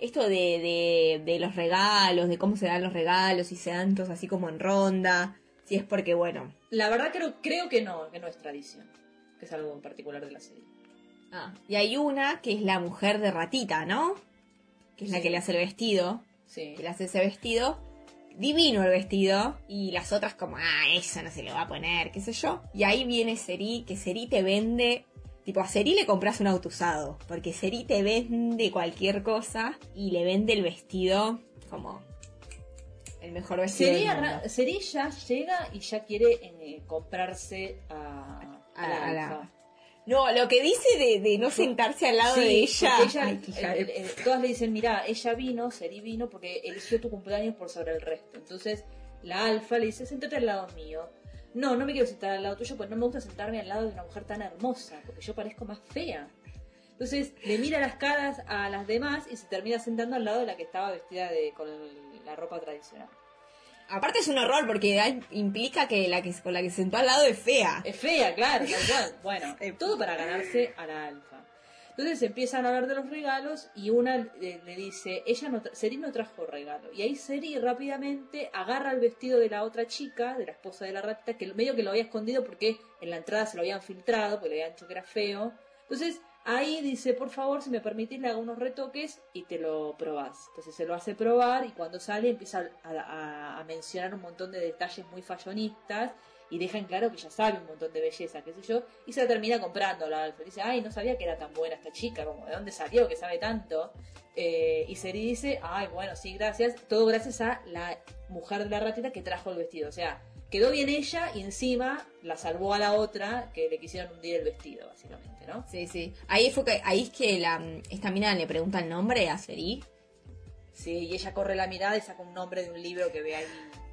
Esto de, de, de los regalos, de cómo se dan los regalos, y se dan todos así como en ronda, si es porque, bueno, La verdad creo, creo que no, que no es tradición. Que es algo en particular de la serie. Ah, y hay una que es la mujer de ratita, ¿no? Que es la que le hace el vestido. Sí. que le hace ese vestido. Divino el vestido. Y las otras como, ah, eso no se lo va a poner, qué sé yo. Y ahí viene Seri, que Seri te vende... Tipo, a Seri le compras un auto usado. Porque Seri te vende cualquier cosa y le vende el vestido como el mejor vestido Sería, Seri ya llega y ya quiere eh, comprarse a, A a la- a la- alfa. No, lo que dice de, de no sentarse al lado Sí, de ella. Ay, eh, eh, todas le dicen, mira, ella vino, Seri vino porque eligió tu cumpleaños por sobre el resto. Entonces la alfa le dice, sentate al lado mío. No, no me quiero sentar al lado tuyo porque no me gusta sentarme al lado de una mujer tan hermosa, porque yo parezco más fea. Entonces le mira las caras a las demás y se termina sentando al lado de la que estaba vestida de, con la ropa tradicional. Aparte es un horror porque implica que la que con la que se sentó al lado es fea. Es fea, claro, tal cual. Bueno, todo para ganarse a la alfa. Entonces empiezan a hablar de los regalos y una le, le dice, ella no Seri no trajo regalo. Y ahí Seri rápidamente agarra el vestido de la otra chica, de la esposa de la ratita, que medio que lo había escondido porque en la entrada se lo habían filtrado, porque le habían dicho que era feo. Entonces ahí dice, por favor, si me permitís, le hago unos retoques y te lo probás. Entonces se lo hace probar y cuando sale empieza a, mencionar un montón de detalles muy fallonistas y deja en claro que ya sabe un montón de belleza, qué sé yo, y se la termina comprando la Alfred. Dice, ay, no sabía que era tan buena esta chica, como de dónde salió, que sabe tanto. Eh, y Seri dice, ay, bueno, sí, gracias. Todo gracias a la mujer de la ratita que trajo el vestido. O sea, quedó bien ella y encima la salvó a la otra que le quisieron hundir el vestido, básicamente, ¿no? Sí, sí. Ahí fue que, ahí es que la, esta mina le pregunta el nombre a Seri. Sí, y ella corre la mirada y saca un nombre de un libro que ve ahí.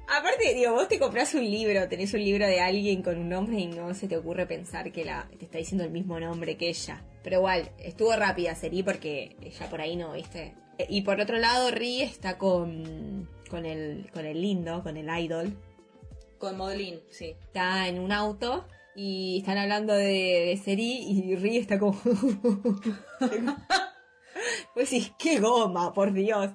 Aparte, digo, vos te compras un libro, tenés un libro de alguien con un nombre y no se te ocurre pensar que la, te está diciendo el mismo nombre que ella. Pero igual, estuvo rápida Seri porque ella por ahí no, ¿viste? Y por otro lado, Ri está con, con, el, con el lindo, con el idol. Con Modelín, sí. Está en un auto y están hablando de, de Seri y Ri está como... Pues sí, qué goma, por Dios.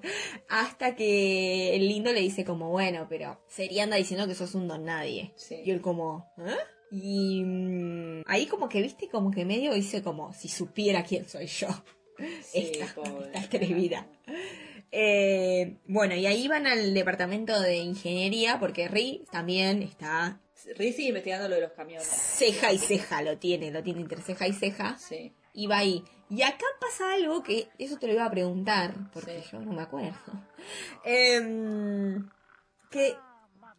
Hasta que el lindo le dice como, bueno, pero Seri anda diciendo que sos un don nadie. Sí. Y él como, ¿eh? Y mm, ahí como que, viste, como que medio dice como, si supiera quién soy yo. Sí, esta, pobre. esta atrevida. Eh, bueno, y ahí van al departamento de ingeniería porque Ri también está Riz sigue investigando lo de los camiones. ceja y ceja, lo tiene, lo tiene entre ceja y ceja. Sí. Y va ahí. Y acá pasa algo que eso te lo iba a preguntar, porque Sí. yo no me acuerdo. Em, que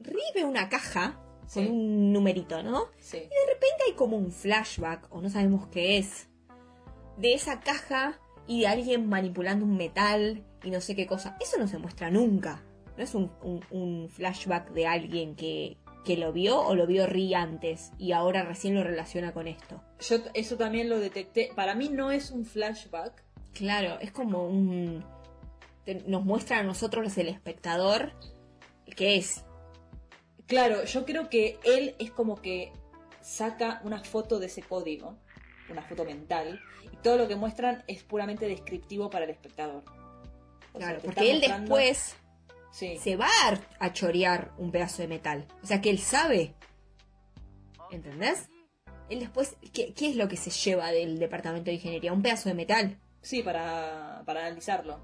Ri ve una caja con Sí. un numerito, ¿no? Sí. Y de repente hay como un flashback, o no sabemos qué es, de esa caja y de alguien manipulando un metal y no sé qué cosa. Eso no se muestra nunca. No es un, un- un flashback de alguien que, que lo vio o lo vio Ri antes y ahora recién lo relaciona con esto. Yo eso también lo detecté. Para mí no es un flashback. Claro, es como un... nos muestra a nosotros el espectador qué es. Claro, yo creo que él es como que saca una foto de ese código, una foto mental, y todo lo que muestran es puramente descriptivo para el espectador. O Claro, porque él mostrando- después Sí, se va a, a chorear un pedazo de metal. O sea que él sabe. ¿Entendés? Él después, ¿qué, qué es lo que se lleva del departamento de ingeniería? Un pedazo de metal. sí para, para analizarlo.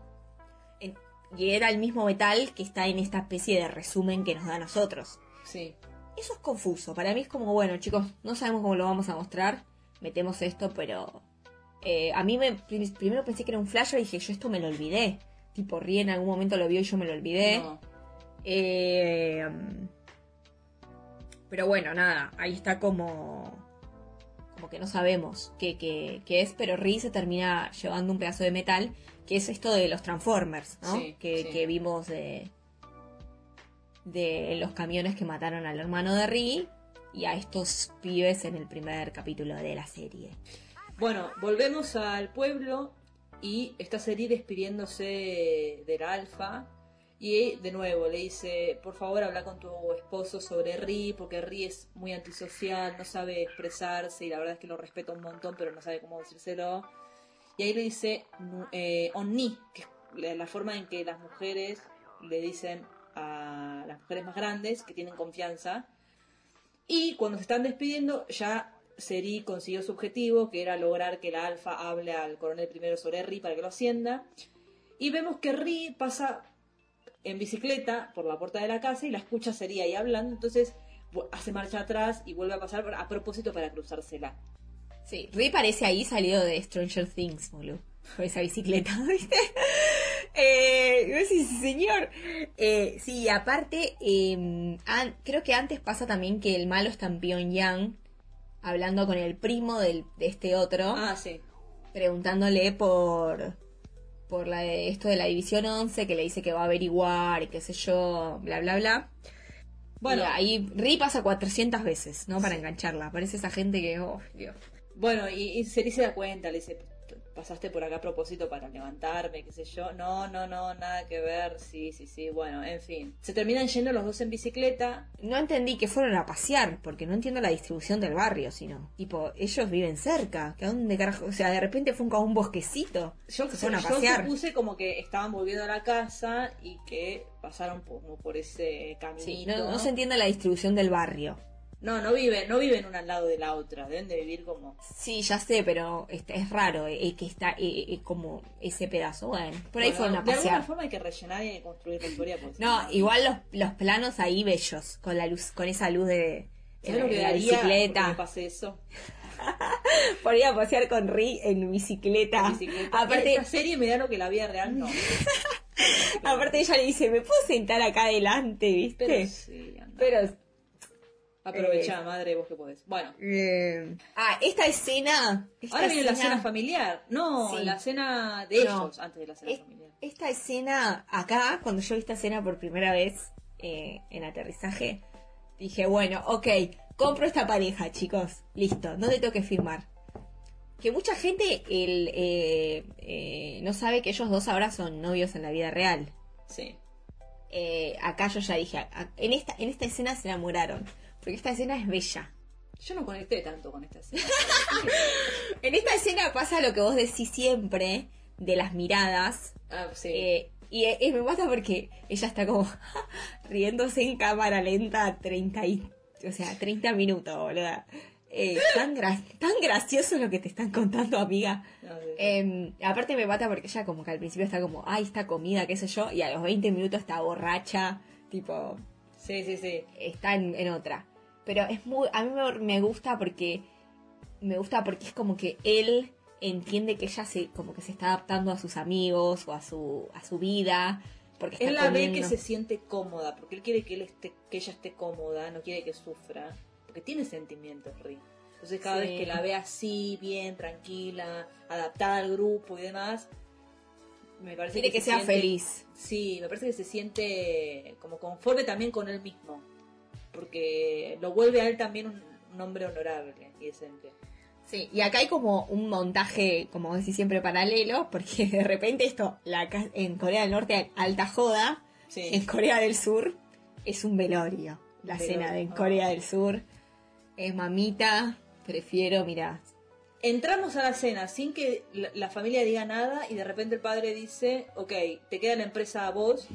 En- y era el mismo metal que está en esta especie de resumen que nos da a nosotros. Sí, Eso es confuso. Para mí es como, bueno, chicos, no sabemos cómo lo vamos a mostrar. Metemos esto, pero. eh, a mí me. prim- Primero pensé que era un flash y dije, yo esto me lo olvidé. Tipo, Rie en algún momento lo vio y yo me lo olvidé. no. Eh, pero bueno, nada, ahí está como. Como que no sabemos qué, qué- qué es, pero Ri se termina llevando un pedazo de metal, que es esto de los Transformers, ¿no? Sí, que, sí. que vimos de. de los camiones que mataron al hermano de Ri y a estos pibes en el primer capítulo de la serie. Bueno, volvemos al pueblo y está Seri despidiéndose del alfa. Y de nuevo le dice, por favor habla con tu esposo sobre Ri, porque Ri es muy antisocial, no sabe expresarse y la verdad es que lo respeto un montón, pero no sabe cómo decírselo. Y ahí le dice eh, Onni, que es la forma en que las mujeres le dicen a las mujeres más grandes que tienen confianza. Y cuando se están despidiendo, ya Seri consiguió su objetivo, que era lograr que la alfa hable al coronel primero sobre Ri para que lo ascienda. Y vemos que Ri pasa en bicicleta por la puerta de la casa y la escucha Seri ahí hablando, entonces hace marcha atrás y vuelve a pasar a propósito para cruzársela. Sí, Ri parece ahí salido de Stranger Things, boludo. Con esa bicicleta, ¿viste? Eh, vos decís, señor. Eh, sí, aparte, eh, an- creo que antes pasa también que el malo está en Pyongyang hablando con el primo del, de este otro, Ah, sí. preguntándole por por la de, esto de la División 11, que le dice que va a averiguar y qué sé yo, bla, bla, bla. Bueno, ahí Ri pasa 400 veces, ¿no? Para engancharla. Parece esa gente que, oh, Dios. Bueno, y, y Seri se da cuenta, le dice, pasaste por acá a propósito para levantarme, qué sé yo. No, no, no, nada que ver. Sí, sí, sí. Bueno, en fin. Se terminan yendo los dos en bicicleta. No entendí que fueron a pasear, porque no entiendo la distribución del barrio, sino. Tipo, ellos viven cerca. ¿Que a dónde carajo? O sea, de repente fue como un bosquecito. Yo, Se fueron a yo pasear. supuse como que estaban volviendo a la casa y que pasaron por, como por ese caminito. Sí, no, no se entiende la distribución del barrio. No, no viven, no viven una al lado de la otra. Deben de vivir como... Sí, ya sé, pero este, es raro eh, que está eh, eh, como ese pedazo. Bueno, por ahí Bueno, fueron a De alguna pasear. forma hay que rellenar y construir la historia. porque si No, igual los, los planos ahí bellos, con la luz, con esa luz de, ¿Sabes en, lo que en la porque me bicicleta. pase eso? Por ir a pasear con Ri en bicicleta. La bicicleta. Aparte, Esta serie me da lo que la vida real no. aparte ella le dice, ¿me puedo sentar acá adelante, viste? Pero sí. Pero, Aprovechá, madre, vos que podés. Bueno, eh, ah, esta escena... esta ahora viene la escena- cena familiar. No, Sí. la cena de No. ellos antes de la cena Es- familiar. Esta escena, acá, cuando yo vi esta escena por primera vez eh, en aterrizaje, dije, bueno, ok, compro esta pareja, chicos. Listo, no te tengo que firmar. Que mucha gente el, eh, eh, no sabe que ellos dos ahora son novios en la vida real. Sí. Eh, acá yo ya dije, en esta, en esta escena se enamoraron. Porque esta escena es bella. Yo no conecté tanto con esta escena. En esta escena pasa lo que vos decís siempre de las miradas. Ah, sí. Eh, y eh, me mata porque ella está como riéndose en cámara lenta 30 y, o sea, 30 minutos, boluda. Eh, tan, gra- tan gracioso lo que te están contando, amiga. No, sí. Eh, aparte me mata porque ella como que al principio está como, ay, esta comida, qué sé yo, y a los 20 minutos está borracha, tipo, sí, sí, sí. está en, en otra. Pero es muy, a mí me, me gusta porque, me gusta porque es como que él entiende que ella se, como que se está adaptando a sus amigos o a su, a su vida, porque Él la ve que se siente cómoda, porque él quiere que, él esté, que ella esté cómoda, no quiere que sufra, porque tiene sentimientos, Ri. Entonces cada Sí. vez que la ve así, bien, tranquila, adaptada al grupo y demás, me parece quiere que, se sea siente- feliz. Sí, me parece que se siente como conforme también con él mismo, porque lo vuelve a él también un, hombre honorable y decente. Sí, y acá hay como un montaje, como decís siempre, paralelo, porque de repente esto, la, en Corea del Norte, alta joda, Sí. en Corea del Sur es un velorio. La Velorio, cena de en. Corea del Sur es mamita, prefiero, mira, Entramos a la cena sin que la, la familia diga nada y de repente el padre dice, ok, te queda la empresa a vos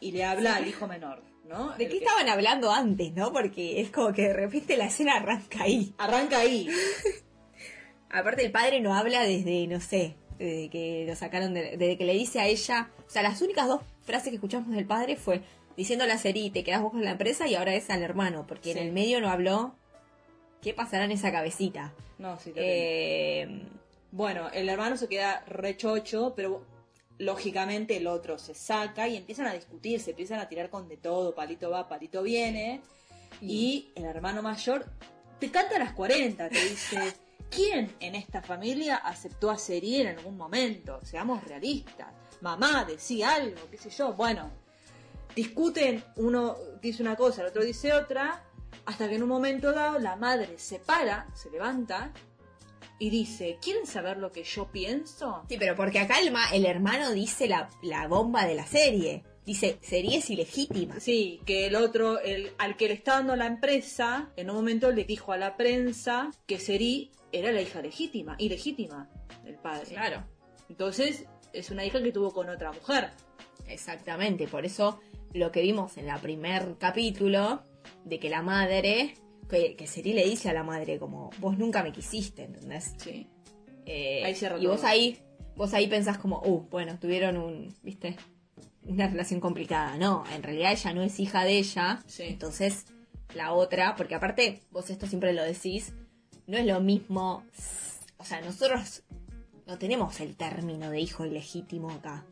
y le habla al hijo menor, ¿no? ¿De qué que- estaban hablando antes, no? Porque es como que de repente la escena arranca ahí. Arranca ahí. Aparte el padre no habla desde, no sé, desde que lo sacaron, de- desde que le dice a ella, o sea, las únicas dos frases que escuchamos del padre fue diciéndole a Seri, te quedas vos con la empresa y ahora es al hermano, porque Sí. en el medio no habló, ¿qué pasará en esa cabecita? No, sí. Eh, Bueno, el hermano se queda rechocho, pero lógicamente el otro se saca y empiezan a discutir, se empiezan a tirar con de todo, palito va, palito viene. Y el hermano mayor te canta a las 40, te dice, ¿quién en esta familia aceptó a Seri en algún momento? Seamos realistas. Mamá, decía algo, qué sé yo. Bueno, discuten, uno dice una cosa, el otro dice otra, hasta que en un momento dado la madre se para, se levanta y dice, ¿quieren saber lo que yo pienso? sí, pero porque acá el, ma- el hermano dice la, la bomba de la serie. Dice, Seri es ilegítima. Sí, que el otro, el, al que le está dando la empresa, en un momento le dijo a la prensa que Seri era la hija legítima, ilegítima del padre. Claro. Entonces, es una hija que tuvo con otra mujer. Exactamente, por eso lo que vimos en la primer capítulo, de que la madre, que, que Seri le dice a la madre como, vos nunca me quisiste, ¿entendés? Sí. Eh, Ahí cierra y vos todo. ahí, vos ahí pensás como, uh, bueno, tuvieron un, viste, una relación complicada. No, en realidad ella no es hija de ella, Sí. entonces la otra, porque aparte, vos esto siempre lo decís, no es lo mismo, o sea, nosotros no tenemos el término de hijo ilegítimo acá.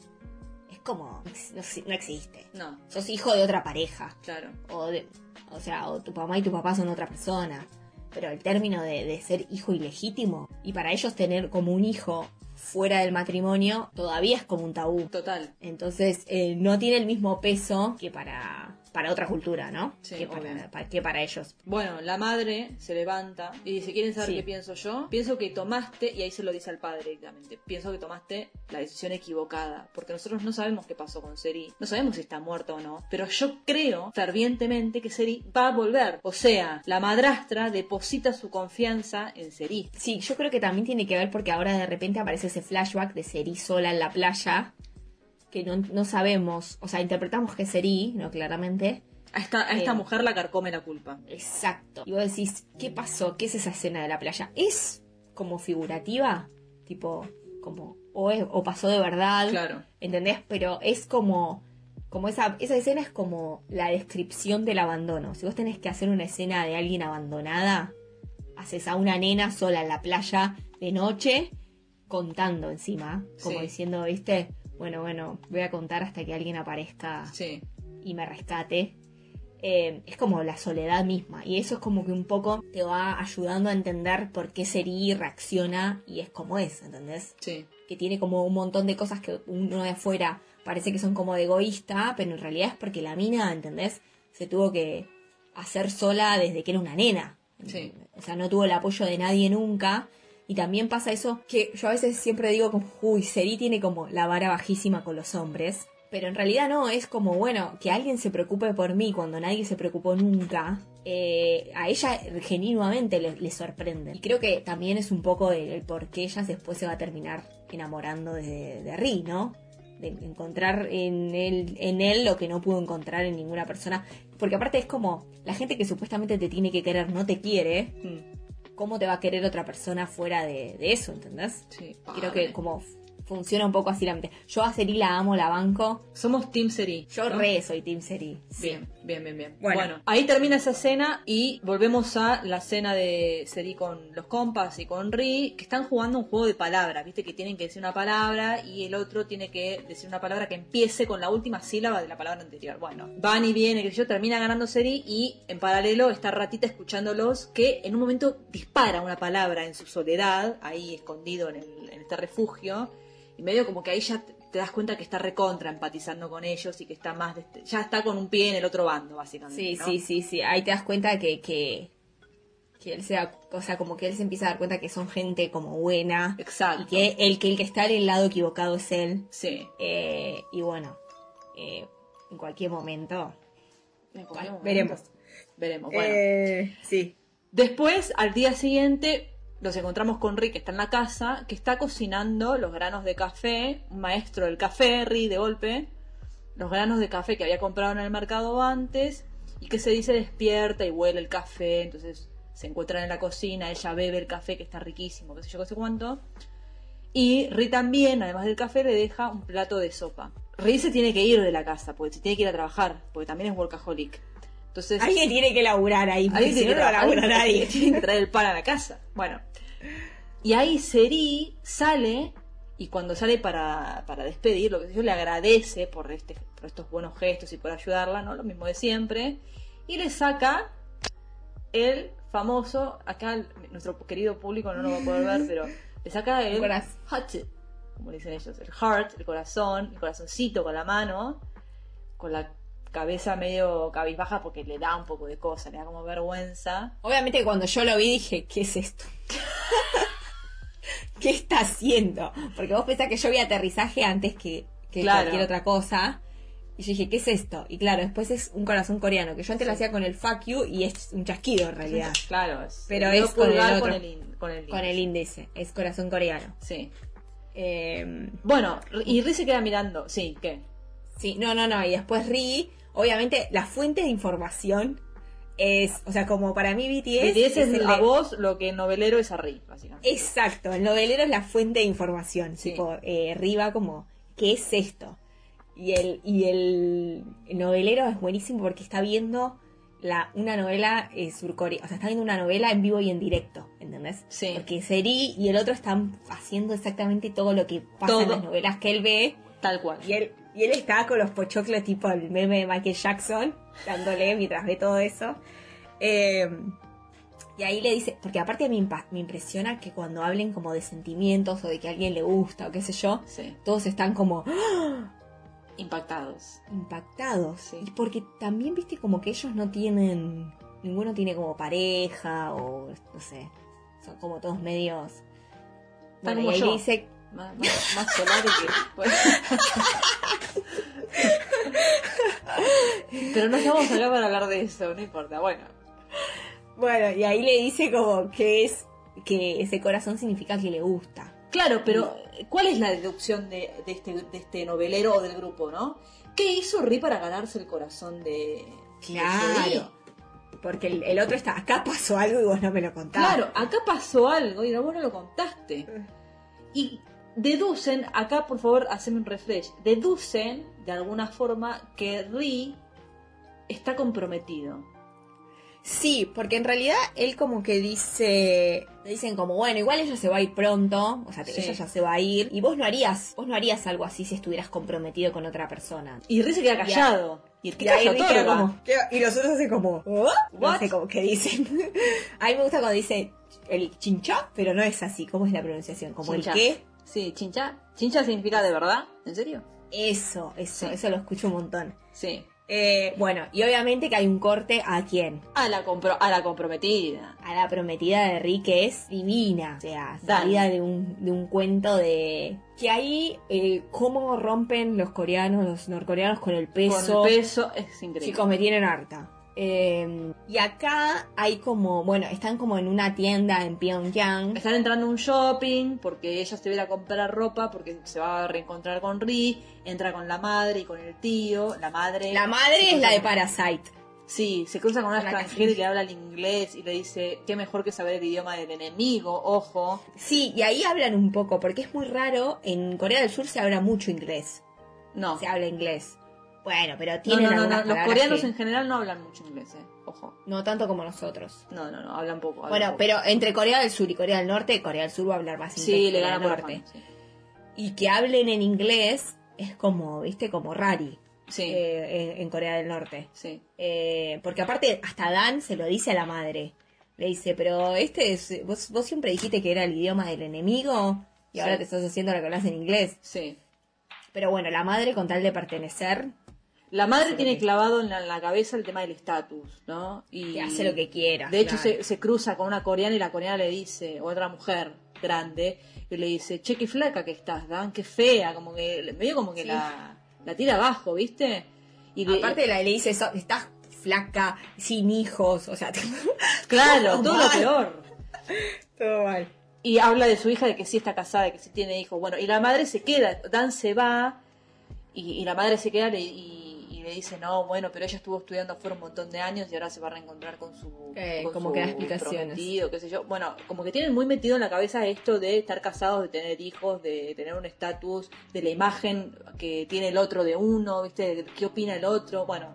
Como, no, ex- no existe. No, Sos hijo de otra pareja. claro. O, de, o sea, o tu mamá y tu papá son otra persona. Pero el término de, de ser hijo ilegítimo, y para ellos tener como un hijo fuera del matrimonio, todavía es como un tabú. Total. Entonces, eh, no tiene el mismo peso que para, para otra cultura, ¿no? Sí, que, para, que ellos. Bueno, la madre se levanta y dice, ¿quieren saber Sí. qué pienso yo? Pienso que tomaste, y ahí se lo dice al padre directamente, pienso que tomaste la decisión equivocada, porque nosotros no sabemos qué pasó con Seri, no sabemos si está muerto o no, pero yo creo fervientemente que Seri va a volver. O sea, la madrastra deposita su confianza en Seri. Sí, yo creo que también tiene que ver porque ahora de repente aparece ese flashback de Seri sola en la playa, que no, no sabemos, o sea, interpretamos que Seri, ¿no? Claramente. A esta, a esta Eh. mujer la carcome la culpa. Exacto. Y vos decís, ¿qué pasó? ¿Qué es esa escena de la playa? ¿Es como figurativa? Tipo, como, o, es- o pasó de verdad. Claro. ¿Entendés? Pero es como como esa, esa escena es como la descripción del abandono. Si vos tenés que hacer una escena de alguien abandonada, haces a una nena sola en la playa de noche, contando encima, como Sí. diciendo, viste, bueno, bueno, voy a contar hasta que alguien aparezca Sí. y me rescate. Eh, es como la soledad misma. Y eso es como que un poco te va ayudando a entender por qué Seri reacciona y es como es, ¿entendés? Sí. Que tiene como un montón de cosas que uno de afuera parece que son como de egoísta, pero en realidad es porque la mina, ¿entendés? Se tuvo que hacer sola desde que era una nena. Sí. O sea, no tuvo el apoyo de nadie nunca. Y también pasa eso que yo a veces siempre digo como, uy, Seri tiene como la vara bajísima con los hombres. Pero en realidad no, es como, bueno, que alguien se preocupe por mí cuando nadie se preocupó nunca. eh, a ella genuinamente le, le sorprende. Y creo que también es un poco el, el por qué ella después se va a terminar enamorando de, de Ri, ¿no? De encontrar en él, en él lo que no pudo encontrar en ninguna persona. Porque aparte es como, la gente que supuestamente te tiene que querer no te quiere. Mm. ¿Cómo te va a querer otra persona fuera de, de eso, ¿entendés? Sí. Creo que como funciona un poco así la mente. Yo a Seri la amo, la banco. Somos Team Seri. Yo ¿no? re soy Team Seri. Sí. Bien, bien, bien, bien. Bueno. Bueno. ahí termina esa escena y volvemos a la escena de Seri con los compas y con Ri, que están jugando un juego de palabras, viste que tienen que decir una palabra y el otro tiene que decir una palabra que empiece con la última sílaba de la palabra anterior. Bueno, van y vienen, que yo, termina ganando Seri y en paralelo está Ratita escuchándolos que en un momento dispara una palabra en su soledad, ahí escondido en, el- en este refugio, y medio como que ahí ya te- das cuenta que está recontra empatizando con ellos y que está más de este- ya está con un pie en el otro bando básicamente Sí, ¿no? sí, sí, sí. Ahí te das cuenta que, que, que él se da, o sea, como que él se empieza a dar cuenta que son gente como buena. exacto Y que el que el que está en el lado equivocado es él. sí Eh, y bueno, eh, en cualquier momento. En cualquier momento. veremos. veremos bueno Eh, sí. después al día siguiente nos encontramos con Rick que está en la casa que está cocinando los granos de café maestro del café Rick de golpe los granos de café que había comprado en el mercado antes y que se dice despierta y huele el café entonces se encuentran en la cocina ella bebe el café que está riquísimo qué sé yo qué sé cuánto Y Ri también, además del café, le deja un plato de sopa. Ri se tiene que ir de la casa, porque se tiene que ir a trabajar, porque también es workaholic. Entonces, Alguien tiene que laburar ahí, porque si no, no labura nadie. tiene que traer el pan a la casa. Bueno. Y ahí Seri sale, y cuando sale para, para despedir, lo que yo le agradece por, este, por estos buenos gestos y por ayudarla, ¿no? Lo mismo de siempre. Y le saca el famoso, acá el- nuestro querido público no lo va a poder ver, pero le saca el Coraz- heart, como dicen ellos, el heart, el corazón, el corazoncito con la mano, con la cabeza medio cabizbaja porque le da un poco de cosa, le da como vergüenza. Obviamente cuando yo lo vi dije, ¿qué es esto? ¿Qué está haciendo? Porque vos pensás que yo vi aterrizaje antes que, que Claro. cualquier otra cosa. Y yo dije, ¿qué es esto? Y claro, después es un corazón coreano, que yo antes lo hacía con el fuck you y es un chasquido en realidad. Claro, es Pero es con el otro. con el, in- con el Con el índice, es corazón coreano. Sí. Eh, Bueno, y Riz se queda mirando. Sí, ¿qué? Sí, no, no, no. Y después Ri, obviamente la fuente de información es, o sea, como para mí BTS, BTS es, el a de- vos lo que novelero es a Riz, básicamente. Exacto, el novelero es la fuente de información. Sí. Tipo, eh, Riva como, ¿qué es esto? Y el, y el novelero es buenísimo porque está viendo la, una novela eh, surcoreana. O sea, está viendo una novela en vivo y en directo, ¿entendés? Sí. Porque Seri y el otro están haciendo exactamente todo lo que pasa en Todo. las novelas que él ve. Tal cual. Y él, y él está con los pochoclos tipo el meme de Michael Jackson, dándole mientras ve todo eso. Eh, y ahí le dice, porque aparte a mí me impresiona que cuando hablen como de sentimientos o de que a alguien le gusta o qué sé yo, Sí. todos están como ¡ah! Impactados. impactados. Sí. Y porque también viste como que ellos no tienen, ninguno tiene como pareja o no sé, son como todos medios... Y ahí yo. le dice, Más, más, más solar que. bueno. Pero no estamos acá para hablar de eso, no importa. Bueno. Bueno, y ahí le dice como que es que ese corazón significa que le gusta. Claro, pero ¿cuál es la deducción de, de este, de este novelero o del grupo, no? ¿Qué hizo Ri para ganarse el corazón de. de? Claro. Porque el, el otro está, acá pasó algo y vos no me lo contaste. Claro, acá pasó algo y vos no lo contaste. Y deducen, acá por favor haceme un refresh, deducen de alguna forma que Ri está comprometido. Sí, porque en realidad él como que dice, dicen como, bueno, igual ella se va a ir pronto, o sea, Sí. ella ya se va a ir, y vos no harías, vos no harías algo así si estuvieras comprometido con otra persona. Y Ri se queda callado. Y el que Y calla queda como, queda- y los otros hacen como, ¿what? No What? sé cómo que dicen. a mí me gusta cuando dice el chincha, pero no es así, ¿cómo es la pronunciación? Como Chincha. el qué. Sí, chincha. ¿Chincha significa de verdad? ¿En serio? Eso, eso, Sí. eso lo escucho un montón. Sí. Eh, bueno, y obviamente que hay un corte a quién? A la, compro- a la comprometida. A la prometida de Rick que es divina. O sea, salida de un, de un cuento de... Que ahí, eh, cómo rompen los coreanos, los norcoreanos con el peso. Con el peso es increíble. Chicos, me tienen harta. Eh, y acá hay como, bueno, están como en una tienda en Pyongyang. Están entrando a un shopping porque ella se va a ir a comprar ropa porque se va a reencontrar con Ri. Entra con la madre y con el tío. La madre. La madre es la de Parasite. Sí, se cruza con una extranjera le habla el inglés y le dice: Qué mejor que saber el idioma del enemigo, ojo. Sí, y ahí hablan un poco, porque es muy raro. En Corea del Sur se habla mucho inglés. No. Se habla inglés. Bueno, pero tienen no, no, no, algunas Los coreanos que- en general no hablan mucho inglés, eh. Ojo. No tanto como nosotros. No, no, no, hablan poco. hablan Bueno, poco. pero entre Corea del Sur y Corea del Norte, Corea del Sur va a hablar más inglés Sí, que le gana por Norte. afán, Y que hablen en inglés es como, viste, como rari Sí, eh, en, en Corea del Norte. sí. Eh, porque aparte, hasta Dan se lo dice a la madre. Le dice, pero este es. Vos, vos siempre dijiste que era el idioma del enemigo y ahora te estás haciendo la que hablas en inglés. sí. Pero bueno, la madre, con tal de pertenecer, La madre tiene que- clavado en la, en la cabeza el tema del estatus, ¿no? Y que hace lo que quiera. De hecho, claro. se, se cruza con una coreana y la coreana le dice, o otra mujer grande, y le dice, che, qué flaca que estás, Dan, qué fea, como que, medio como que Sí. la, la tira abajo, ¿viste? Y le- Aparte la, le dice, "So- estás flaca, sin hijos, o sea, claro, todo lo peor. todo mal. Y habla de su hija, de que sí está casada, de que sí tiene hijos. Bueno, y la madre se queda, Dan se va, y, y la madre se queda y, y le dice, no, bueno, pero ella estuvo estudiando afuera un montón de años y ahora se va a reencontrar con su, Eh, con como su que da explicaciones. qué sé yo. Bueno, como que tienen muy metido en la cabeza esto de estar casados, de tener hijos, de tener un estatus, de la imagen que tiene el otro de uno, ¿viste? De qué opina el otro. Bueno,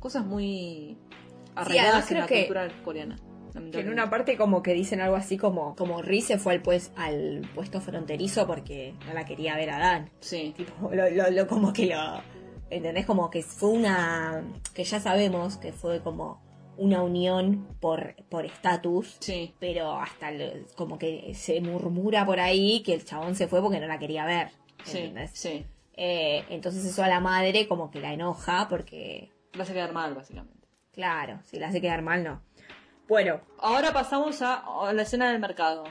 cosas muy arraigadas en la que- cultura coreana. Que en una parte como que dicen algo así como, como Ri se fue al, pues, al puesto fronterizo porque no la quería ver a Dan. Sí, Tipo, lo, lo, lo- como que lo... ¿Entendés? Como que fue una... Que ya sabemos que fue como una unión por por estatus. sí, pero hasta como que se murmura por ahí que el chabón se fue porque no la quería ver. sí, ¿entendés? sí. Eh, entonces eso a la madre como que la enoja porque, La hace quedar mal, básicamente. claro, si la hace quedar mal, no. Bueno, Ahora pasamos a, a la escena del mercado.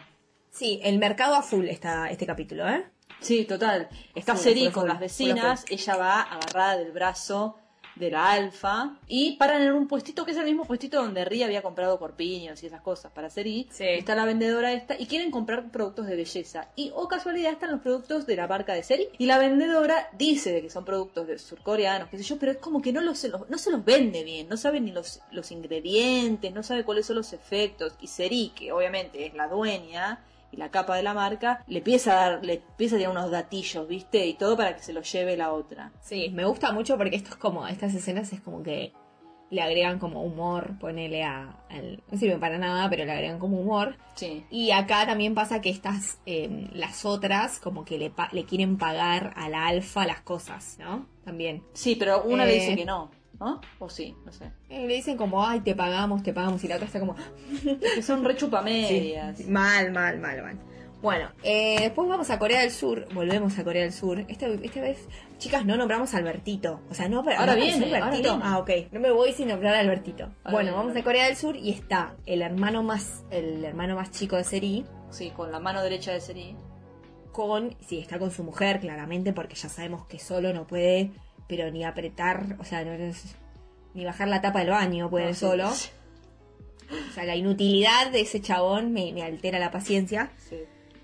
sí, el mercado a full está este capítulo, ¿eh? Sí, total. Está Seri con las vecinas, ella va agarrada del brazo de la alfa y paran en un puestito que es el mismo puestito donde Ri había comprado corpiños y esas cosas para Seri. Sí. Está la vendedora esta y quieren comprar productos de belleza. Y, oh casualidad, están los productos de la marca de Seri. Y la vendedora dice de que son productos de surcoreanos, qué sé yo, pero es como que no, los- no se los vende bien, no sabe ni los, los ingredientes, no sabe cuáles son los efectos. Y Seri, que obviamente es la dueña y la capa de la marca, le empieza a dar, le empieza a tirar unos datillos, ¿viste? Y todo para que se los lleve la otra. Sí, me gusta mucho porque esto es como, estas escenas es como que le agregan como humor, ponele a, al- no sirve para nada, pero le agregan como humor. Sí. Y acá también pasa que estas, eh, las otras, como que le, le quieren pagar a la alfa las cosas, ¿no? También. Sí, pero una le Eh. dice que no, ¿no? O sí, no sé. Le dicen como, ay, te pagamos, te pagamos, y la otra está como, Es que son re chupamedias. Sí, mal, mal, mal, mal. Bueno, eh, después vamos a Corea del Sur, volvemos a Corea del Sur. Esta, esta vez, chicas, no nombramos a Albertito. O sea, no, pero Ahora viene, ¿es ahora Albertito. viene. Ah, ok. No me voy sin nombrar a Albertito. Ahora bueno, viene, vamos a. Corea del Sur y está el hermano más, el hermano más chico de Seri Sí, con la mano derecha de Seri. con, sí, está con su mujer, claramente, porque ya sabemos que solo no puede, pero ni apretar, o sea, no es- ni bajar la tapa del baño puede No, sí. solo. O sea, la inutilidad de ese chabón me, me altera la paciencia. Sí.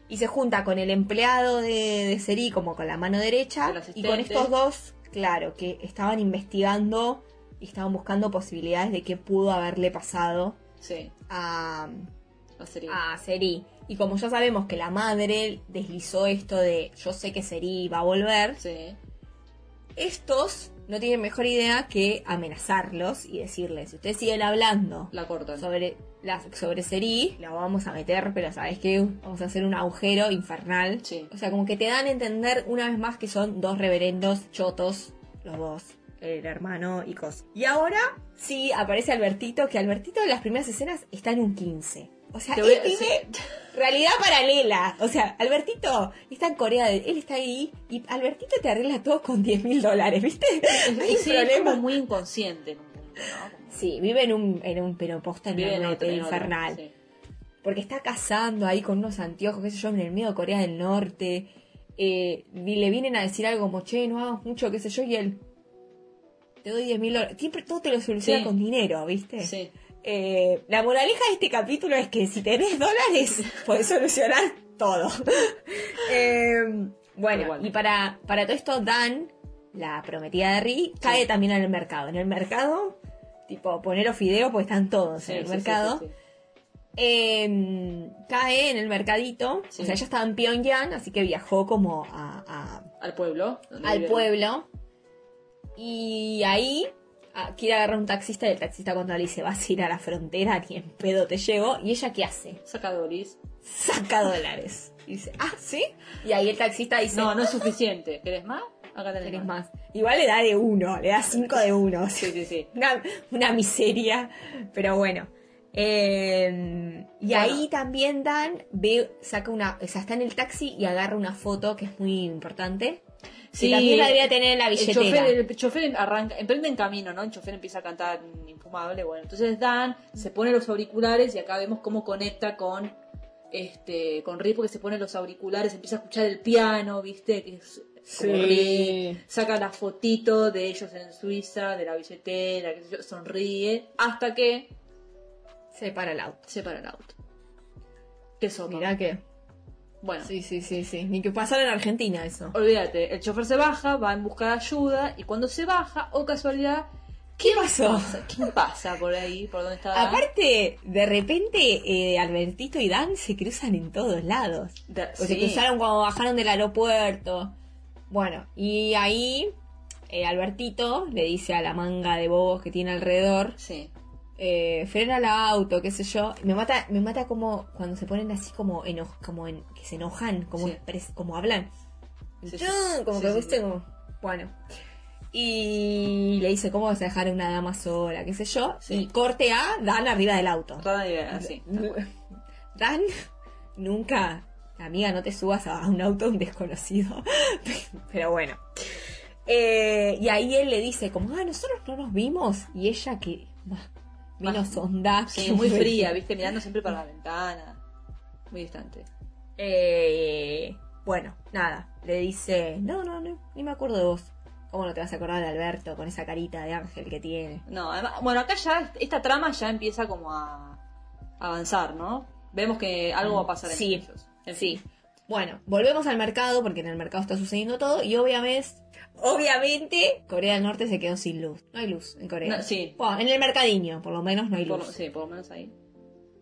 Y se junta con el empleado de, de Seri como con la mano derecha y con estos dos, claro, que estaban investigando y estaban buscando posibilidades de qué pudo haberle pasado Sí, a, la Seri. a Seri. Y como ya sabemos que la madre deslizó esto de yo sé que Seri va a volver, Sí. Estos no tienen mejor idea que amenazarlos y decirles, si ustedes siguen hablando La cortan. sobre, la, sobre Seri, la vamos a meter, pero ¿sabes qué? Vamos a hacer un agujero infernal. Sí. O sea, como que te dan a entender una vez más que son dos reverendos chotos, los dos, el hermano y cos. Y ahora sí aparece Albertito, que Albertito en las primeras escenas está en un 15. O sea, él a- vive realidad paralela. O sea, Albertito está en Corea, él está ahí y Albertito te arregla todo con 10 mil dólares, ¿viste? No hay Sí, es problema. como muy inconsciente en un punto, ¿no? Como- Sí, vive en un, en un pero posta en Vive en una otro- nube en otro, infernal. sí. Porque está cazando ahí con unos anteojos, qué sé yo, en el medio de Corea del Norte. Eh, y le vienen a decir algo como, che, no hagas mucho, qué sé yo, y él, te doy 10 mil dólares. Siempre todo te lo soluciona Sí. con dinero, ¿viste? Sí. Eh, la moraleja de este capítulo es que si tenés dólares, podés solucionar todo. Eh, Tal bueno, y para, para todo esto, Dan, la prometida de Ri, cae también en el mercado. En el mercado, tipo, poner los fideos, porque están todos Sí, en el sí, mercado. Eh, cae en el mercadito. O sea, ella estaba en Pyongyang, así que viajó como a- a, Al pueblo. al pueblo. Y ahí ah, quiere agarrar un taxista y el taxista cuando le dice vas a ir a la frontera, ni en pedo te llevo. ¿Y ella qué hace? Saca Doris. Saca dólares. Y dice, ah, ¿sí? Y ahí el taxista dice, No, no es suficiente. ¿Querés más? Acá tenés tenés más. más. Igual le da de uno, le da cinco de uno. Sí, sí, sí. Una, una miseria, pero bueno. Eh, y Bueno. ahí también Dan ve, saca una, o sea, está en el taxi y agarra una foto que es muy importante. Sí, y también la debería tener en la El billetera. chofer, el chofer arranca, emprende en camino, ¿no? El chofer empieza a cantar infumable. Bueno, entonces Dan se pone los auriculares y acá vemos cómo conecta con este con Ri porque se pone los auriculares, empieza a escuchar el piano, ¿viste? Que es Sí. Saca la fotito de ellos en Suiza, de la billetera, qué sé yo, sonríe, hasta que Se para el auto. se para el auto. Qué sopa. Mirá que. Bueno, Sí, sí, sí, sí. Ni que pasara en Argentina eso. olvídate, el chofer se baja, va en busca de ayuda y cuando se baja, o casualidad, ¿Qué pasó? ¿Quién pasa por ahí? ¿Por dónde está? Dan? Aparte, de repente, eh, Albertito y Dan se cruzan en todos lados. De- O se sí. cruzaron cuando bajaron del aeropuerto. Bueno, y ahí eh, Albertito le dice a la manga de bobos que tiene alrededor, Sí. Eh, frena el auto, qué sé yo. Me mata, me mata como cuando se ponen así como eno- como en, que se enojan, como, Sí. como hablan. Sí, sí. Como que viste como- Bueno. Y le dice, ¿cómo vas a dejar a una dama sola? qué sé yo. Y corte a Dan arriba del auto. Idea, así. Dan, nunca, amiga, no te subas a un auto de un desconocido. Pero bueno. Eh, y ahí él le dice, como, ah, nosotros no nos vimos. Y ella que, bah, menos onda. Sí, muy fría, viste, mirando siempre para la ventana. Muy distante. Eh, bueno, nada. Le dice, no, no, no, ni me acuerdo de vos. ¿Cómo no te vas a acordar de Alberto con esa carita de ángel que tiene? No, además, bueno, acá ya esta trama ya empieza como a avanzar, ¿no? Vemos que algo va a pasar entre Sí, ellos. En Sí. fin. Bueno, volvemos al mercado porque en el mercado está sucediendo todo y obviamente, obviamente Corea del Norte se quedó sin luz. No hay luz en Corea. No, sí. Bueno, en el mercadillo, por lo menos no hay luz. sí, por lo menos ahí.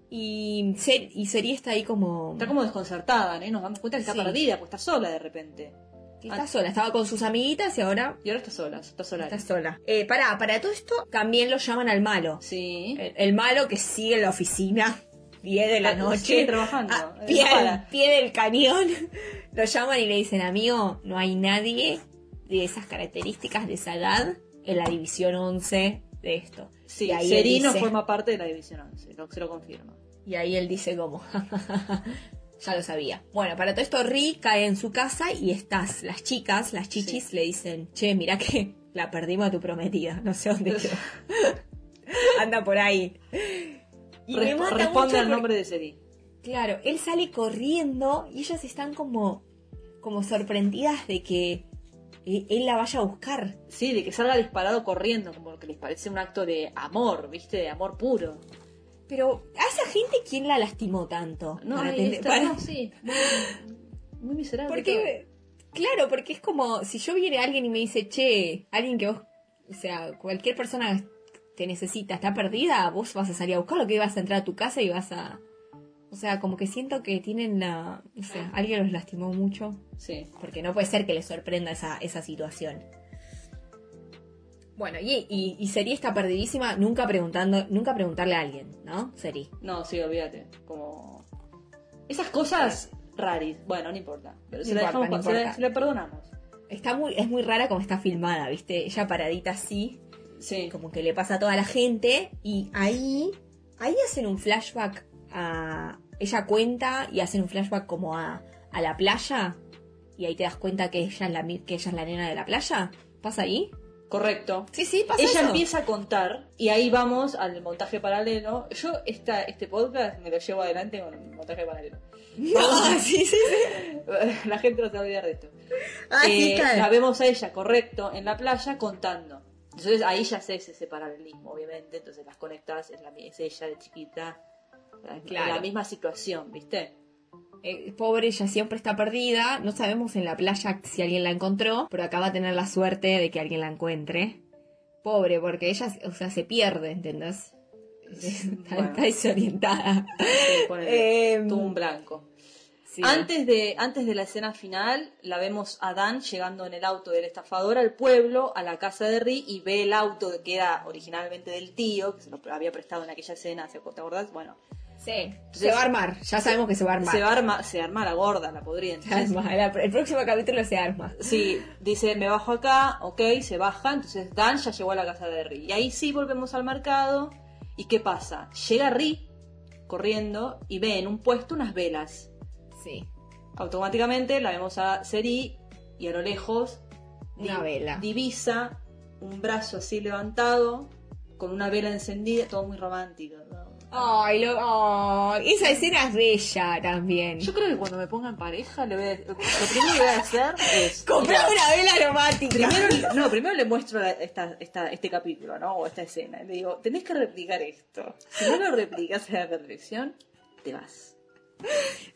Y, Ser, y Seri está ahí como... Está como desconcertada, ¿no? Nos damos cuenta que está Sí. perdida, pues está sola de repente. que está sola, estaba con sus amiguitas y ahora Y ahora está sola, está sola. está sola. Eh, pará, para todo esto también lo llaman al malo. Sí. El, el malo que sigue en la oficina 10 de la Ah, noche. sigue trabajando. a Eh, pie, al del cañón. Lo llaman y le dicen, amigo, no hay nadie de esas características de esa edad en la división 11 de esto. Sí, ahí Serino dice- forma parte de la División 11, lo, se lo confirma. Y ahí él dice como, ya lo sabía. Bueno, para todo esto, Ri cae en su casa y estas, las chicas, las chichis, Sí. le dicen, che, mira que la perdimos a tu prometida, no sé dónde quedó. Anda por ahí. Y me Resp- mata responde mucho al nombre de Seri. Claro, él sale corriendo y ellas están como, como sorprendidas de que eh, él la vaya a buscar. Sí, de que salga disparado corriendo, como que les parece un acto de amor, ¿viste? De amor puro. Pero a esa gente, ¿quién la lastimó tanto? No, Para ahí tener- está, para- no, sí. Muy, muy miserable. Porque, claro, porque es como si yo viene alguien y me dice, che, alguien que vos, o sea, cualquier persona te necesita, está perdida, vos vas a salir a buscarlo, que vas a entrar a tu casa y vas a, O sea, como que siento que tienen la... No sé, alguien los lastimó mucho. Sí. Porque no puede ser que les sorprenda esa, esa situación. Bueno, y, y, y Seri está perdidísima, nunca preguntando, nunca preguntarle a alguien, ¿no? Seri. No, sí, olvídate. Como. Esas cosas raris. Bueno, no importa. Pero se No la importa, dejamos no se la perdonamos. Está muy, es muy rara como está filmada, ¿viste? Ella paradita así, Sí. como que le pasa a toda la gente, y ahí, ahí hacen un flashback a. Ella cuenta y hacen un flashback como a, a la playa, y ahí te das cuenta que ella es la, que ella es la nena de la playa. ¿Pasa ahí? Correcto. Sí, sí, pasa Ella eso. empieza a contar y ahí vamos al montaje paralelo. Yo esta, este podcast me lo llevo adelante con el montaje paralelo. Ah, sí, sí, sí. La gente no se va a olvidar de esto. Ah, sí, Eh, claro. la vemos a ella, correcto, en la playa contando. Entonces ahí ya se hace ese paralelismo, obviamente. Entonces las conectas, es, la, es ella de chiquita, en Claro. la misma situación, ¿viste? Eh, pobre, ella siempre está perdida. No sabemos en la playa si alguien la encontró, pero acaba de tener la suerte de que alguien la encuentre. Pobre, porque ella, o sea, se pierde, ¿entendés? Está, Bueno. está desorientada. Sí, Em, tuvo un blanco. Sí. Antes, de, antes de la escena final, la vemos a Dan llegando en el auto del estafador al pueblo, a la casa de Ri, y ve el auto que era originalmente del tío, que se lo había prestado en aquella escena, ¿te acordás? Bueno, Sí, se va a armar. Ya sabemos que se va a armar. se, va a arma, se arma la gorda, la podría. Se arma. El próximo capítulo se arma. Sí, dice, me bajo acá, ok, se baja, entonces Dan ya llegó a la casa de Ri. Y ahí sí volvemos al mercado, ¿y qué pasa? Llega Ri corriendo y ve en un puesto unas velas. Sí. Automáticamente la vemos a Seri y a lo lejos Una vela. divisa un brazo así levantado con una vela encendida, todo muy romántico. ¿no? Ay, lo, esa escena es bella también. Yo creo que cuando me ponga en pareja, le voy a- lo primero que voy a hacer es... Comprar una vela aromática. Primero, no, primero le muestro la- esta, esta, este capítulo, ¿no? O esta escena. Le digo, tenés que replicar esto. Si no lo replicas a la perfección, te vas.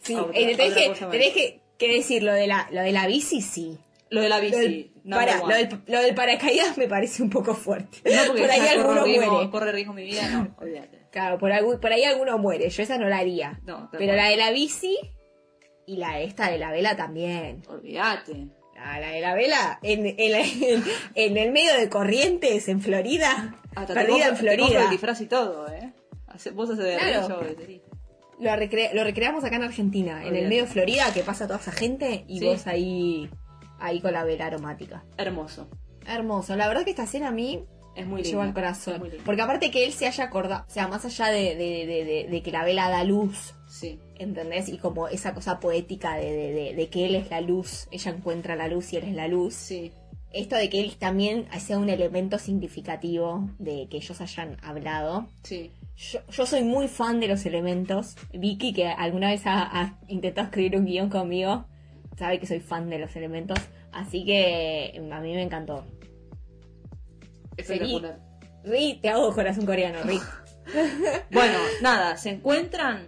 Sí, Otra- eh, tenés, que, cosa más. tenés que, que decir lo de, la, lo de la bici, sí. Lo de la Lo del, bici. no, para, lo, del, lo del paracaídas me parece un poco fuerte. no, porque por ahí alguno riesgo, muere. corre riesgo mi vida, no, olvídate. Claro, por, algún- por ahí alguno muere. Yo esa no la haría. No, Pero la de la bici y la esta de la vela también. Olvídate. La, la de la vela en, en, la- en- en el medio de Corrientes, en Florida. Hasta perdida te en compro- te Florida. el disfraz y todo, ¿eh? Vos haces de Claro. Lo, recre- lo recreamos acá en Argentina, en el medio de Florida, que pasa toda esa gente y Sí. vos ahí, ahí con la vela aromática. Hermoso. Hermoso. La verdad que esta escena a mí Es muy me lleva al corazón. Porque aparte que él se haya acordado, o sea, más allá de, de- de- que la vela da luz, Sí. ¿entendés? Y como esa cosa poética de, de- de- de que él es la luz, ella encuentra la luz y él es la luz. Sí. Esto de que él también sea un elemento significativo de que ellos hayan hablado. Sí. Yo, yo soy muy fan de los elementos. Vicky, que alguna vez ha, ha intentado escribir un guion conmigo, sabe que soy fan de los elementos. Así que a mí me encantó. Espectacular. Ri, te hago corazón coreano, Ri. Bueno, nada, se encuentran.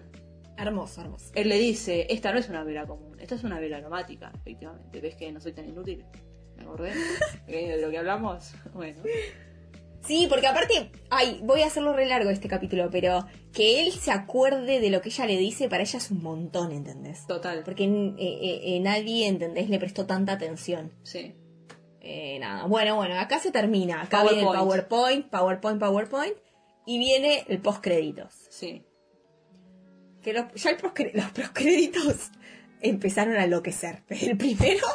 hermoso, hermoso. Él le dice, esta no es una vela común, esta es una vela aromática, efectivamente. ¿Ves que no soy tan inútil? ¿Me acordé? ¿De lo que hablamos? Bueno. Sí, porque aparte, ay, voy a hacerlo re largo este capítulo, pero que él se acuerde de lo que ella le dice, para ella es un montón, ¿entendés? Total. Porque eh, eh, eh, nadie, ¿entendés? Le prestó tanta atención. Sí. Eh, nada, bueno, bueno, acá se termina. Acá viene el PowerPoint. PowerPoint, PowerPoint. Y viene el postcréditos. Sí. Que los, ya el los postcréditos empezaron a enloquecer. El primero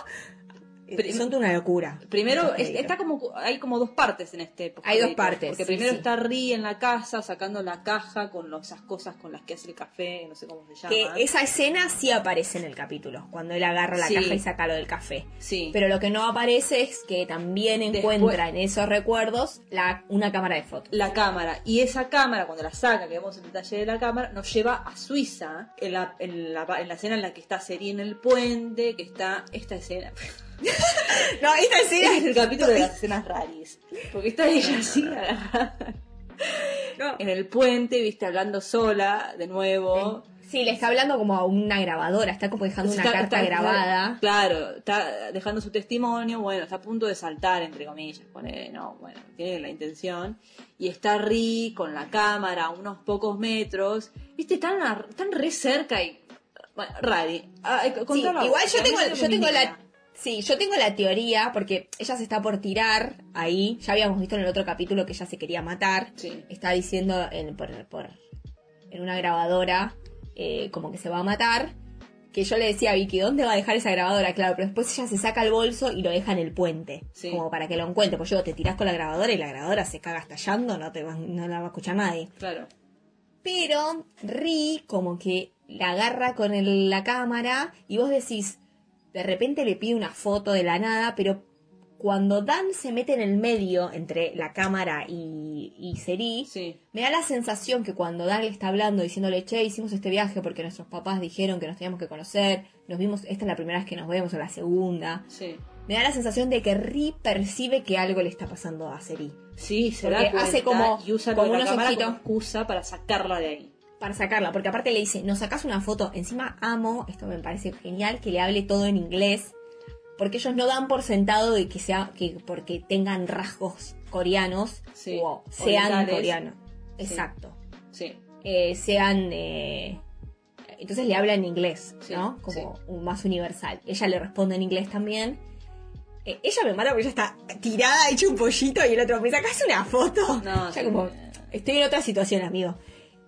eh, Prim- son una locura. Primero, es- está como, hay como dos partes en este Hay dos partes, Porque sí, primero sí. está Ri en la casa sacando la caja con esas cosas con las que hace el café, no sé cómo se llama. Que esa escena sí aparece en el capítulo, cuando él agarra la Sí. caja y saca lo del café. Sí. Pero lo que no aparece es que también Después- encuentra en esos recuerdos la, una cámara de fotos. la cámara. Y esa cámara, cuando la saca, que vemos el detalle de la cámara, nos lleva a Suiza, en la, en la, en la escena en la que está Seri en el puente, que está esta escena. No, esta Este escena es el capítulo de las escenas raris. Porque está ella así, agarrada No. en el puente, viste, hablando sola, de nuevo. Sí, le está hablando como a una grabadora, está como dejando una carta está- grabada. Claro, está dejando su testimonio, bueno, está a punto de saltar, entre comillas, pone, no, bueno, tiene la intención. Y está Ri con la cámara a unos pocos metros, viste, tan, a- tan re cerca y... Bueno, Rari, Sí, igual yo tengo, yo tengo la. Sí, yo tengo la teoría porque ella se está por tirar ahí. Ya habíamos visto en el otro capítulo que ella se quería matar. Sí. Está diciendo en, por, por- en una grabadora eh, como que se va a matar. Que yo le decía a Vicky, ¿dónde va a dejar esa grabadora? Claro, pero después ella se saca el bolso y lo deja en el puente. Sí. Como para que lo encuentre. Pues yo te tirás con la grabadora y la grabadora se caga estallando, no, te va- no la va a escuchar nadie. Claro. Pero Ri como que la agarra con el- la cámara y vos decís, de repente le pide una foto de la nada, pero cuando Dan se mete en el medio entre la cámara y, y Seri, Sí, me da la sensación que cuando Dan le está hablando, diciéndole, che, hicimos este viaje porque nuestros papás dijeron que nos teníamos que conocer, nos vimos, esta es la primera vez que nos vemos o la segunda, sí. me da la sensación de que Ri percibe que algo le está pasando a Seri. Sí, se Porque da cuenta hace como- y usa como la unos cámara ojitos. como excusa para sacarla de ahí. Para sacarla, porque aparte le dice, nos sacas una foto, encima amo, esto me parece genial, que le hable todo en inglés, porque ellos no dan por sentado de que sea, que porque tengan rasgos coreanos Sí, o sean coreanos. Exacto. Sí, Eh, sean eh, entonces le habla en inglés, Sí, ¿no? Como más universal. Ella le responde en inglés también. Eh, ella me mata porque ella está tirada, hecha un pollito, y el otro me sacas una foto. No, Ella sí. como, estoy en otra situación, amigo.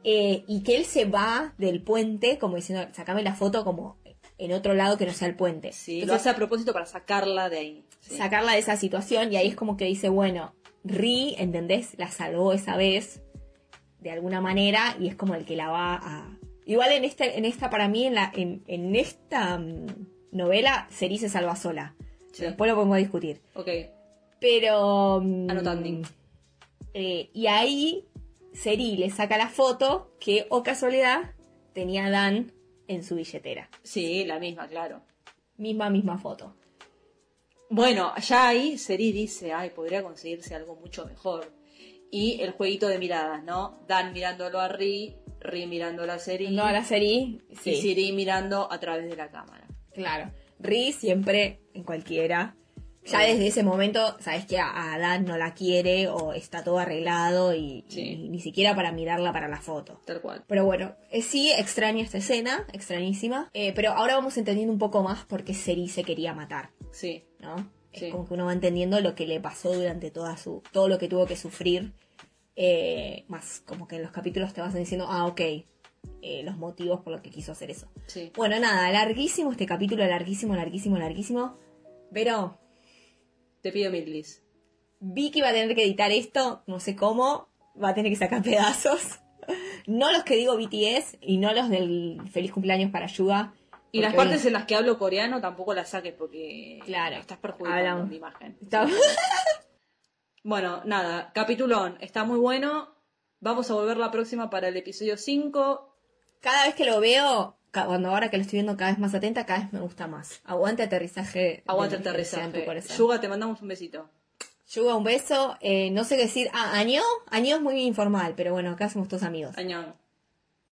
Eh, y que él se va del puente, como diciendo, sacame la foto como en otro lado que no sea el puente. sí. lo Entonces, hace a propósito para sacarla de ahí. Sí. sacarla de esa situación y ahí es como que dice, bueno, Ri, ¿entendés? La salvó esa vez de alguna manera y es como el que la va a... Igual en esta, en esta para mí, en, la, en, en esta mm, novela, Seri se salva sola. Sí. Después lo podemos discutir. Ok, Pero... mm, Anotando. eh, y ahí Seri le saca la foto que, o casualidad, tenía Dan en su billetera. sí, la misma, claro. Misma, misma foto. Bueno, ya ahí Seri dice, ay, podría conseguirse algo mucho mejor. Y el jueguito de miradas, ¿no? Dan mirándolo a Ri, Ri mirándolo a Seri, No, la Seri, y sí. Siri mirando a través de la cámara. Claro. Ri siempre en cualquiera. Ya desde ese momento, sabes que a Adán no la quiere o está todo arreglado y, Sí. y ni siquiera para mirarla para la foto. Tal cual. Pero bueno, eh, sí extraña esta escena, extrañísima. Eh, pero ahora vamos entendiendo un poco más por qué Seri se quería matar, Sí, ¿no? Sí. Es como que uno va entendiendo lo que le pasó durante toda su. todo lo que tuvo que sufrir. Eh, más como que en los capítulos te vas diciendo, ah, ok. eh, los motivos por los que quiso hacer eso. sí. Bueno, nada, larguísimo este capítulo, larguísimo, larguísimo, larguísimo. Pero Te pido mil. Vicky va a tener que editar esto, no sé cómo, va a tener que sacar pedazos. No los que digo BTS y no los del feliz cumpleaños para Yuga. Y las partes en las que hablo coreano tampoco las saques porque Claro. estás perjudicando Hablamos. la imagen. Está- Bueno, nada, capitulón, está muy bueno. Vamos a volver la próxima para el episodio 5. Cada vez que lo veo, cuando ahora que lo estoy viendo cada vez más atenta, cada vez me gusta más. Aguante aterrizaje. De tu aterrizaje. Yuga, te mandamos un besito. Yuga, un beso. Eh, no sé qué decir. Ah, Año. Año es muy informal, pero bueno, acá somos todos amigos. Añón.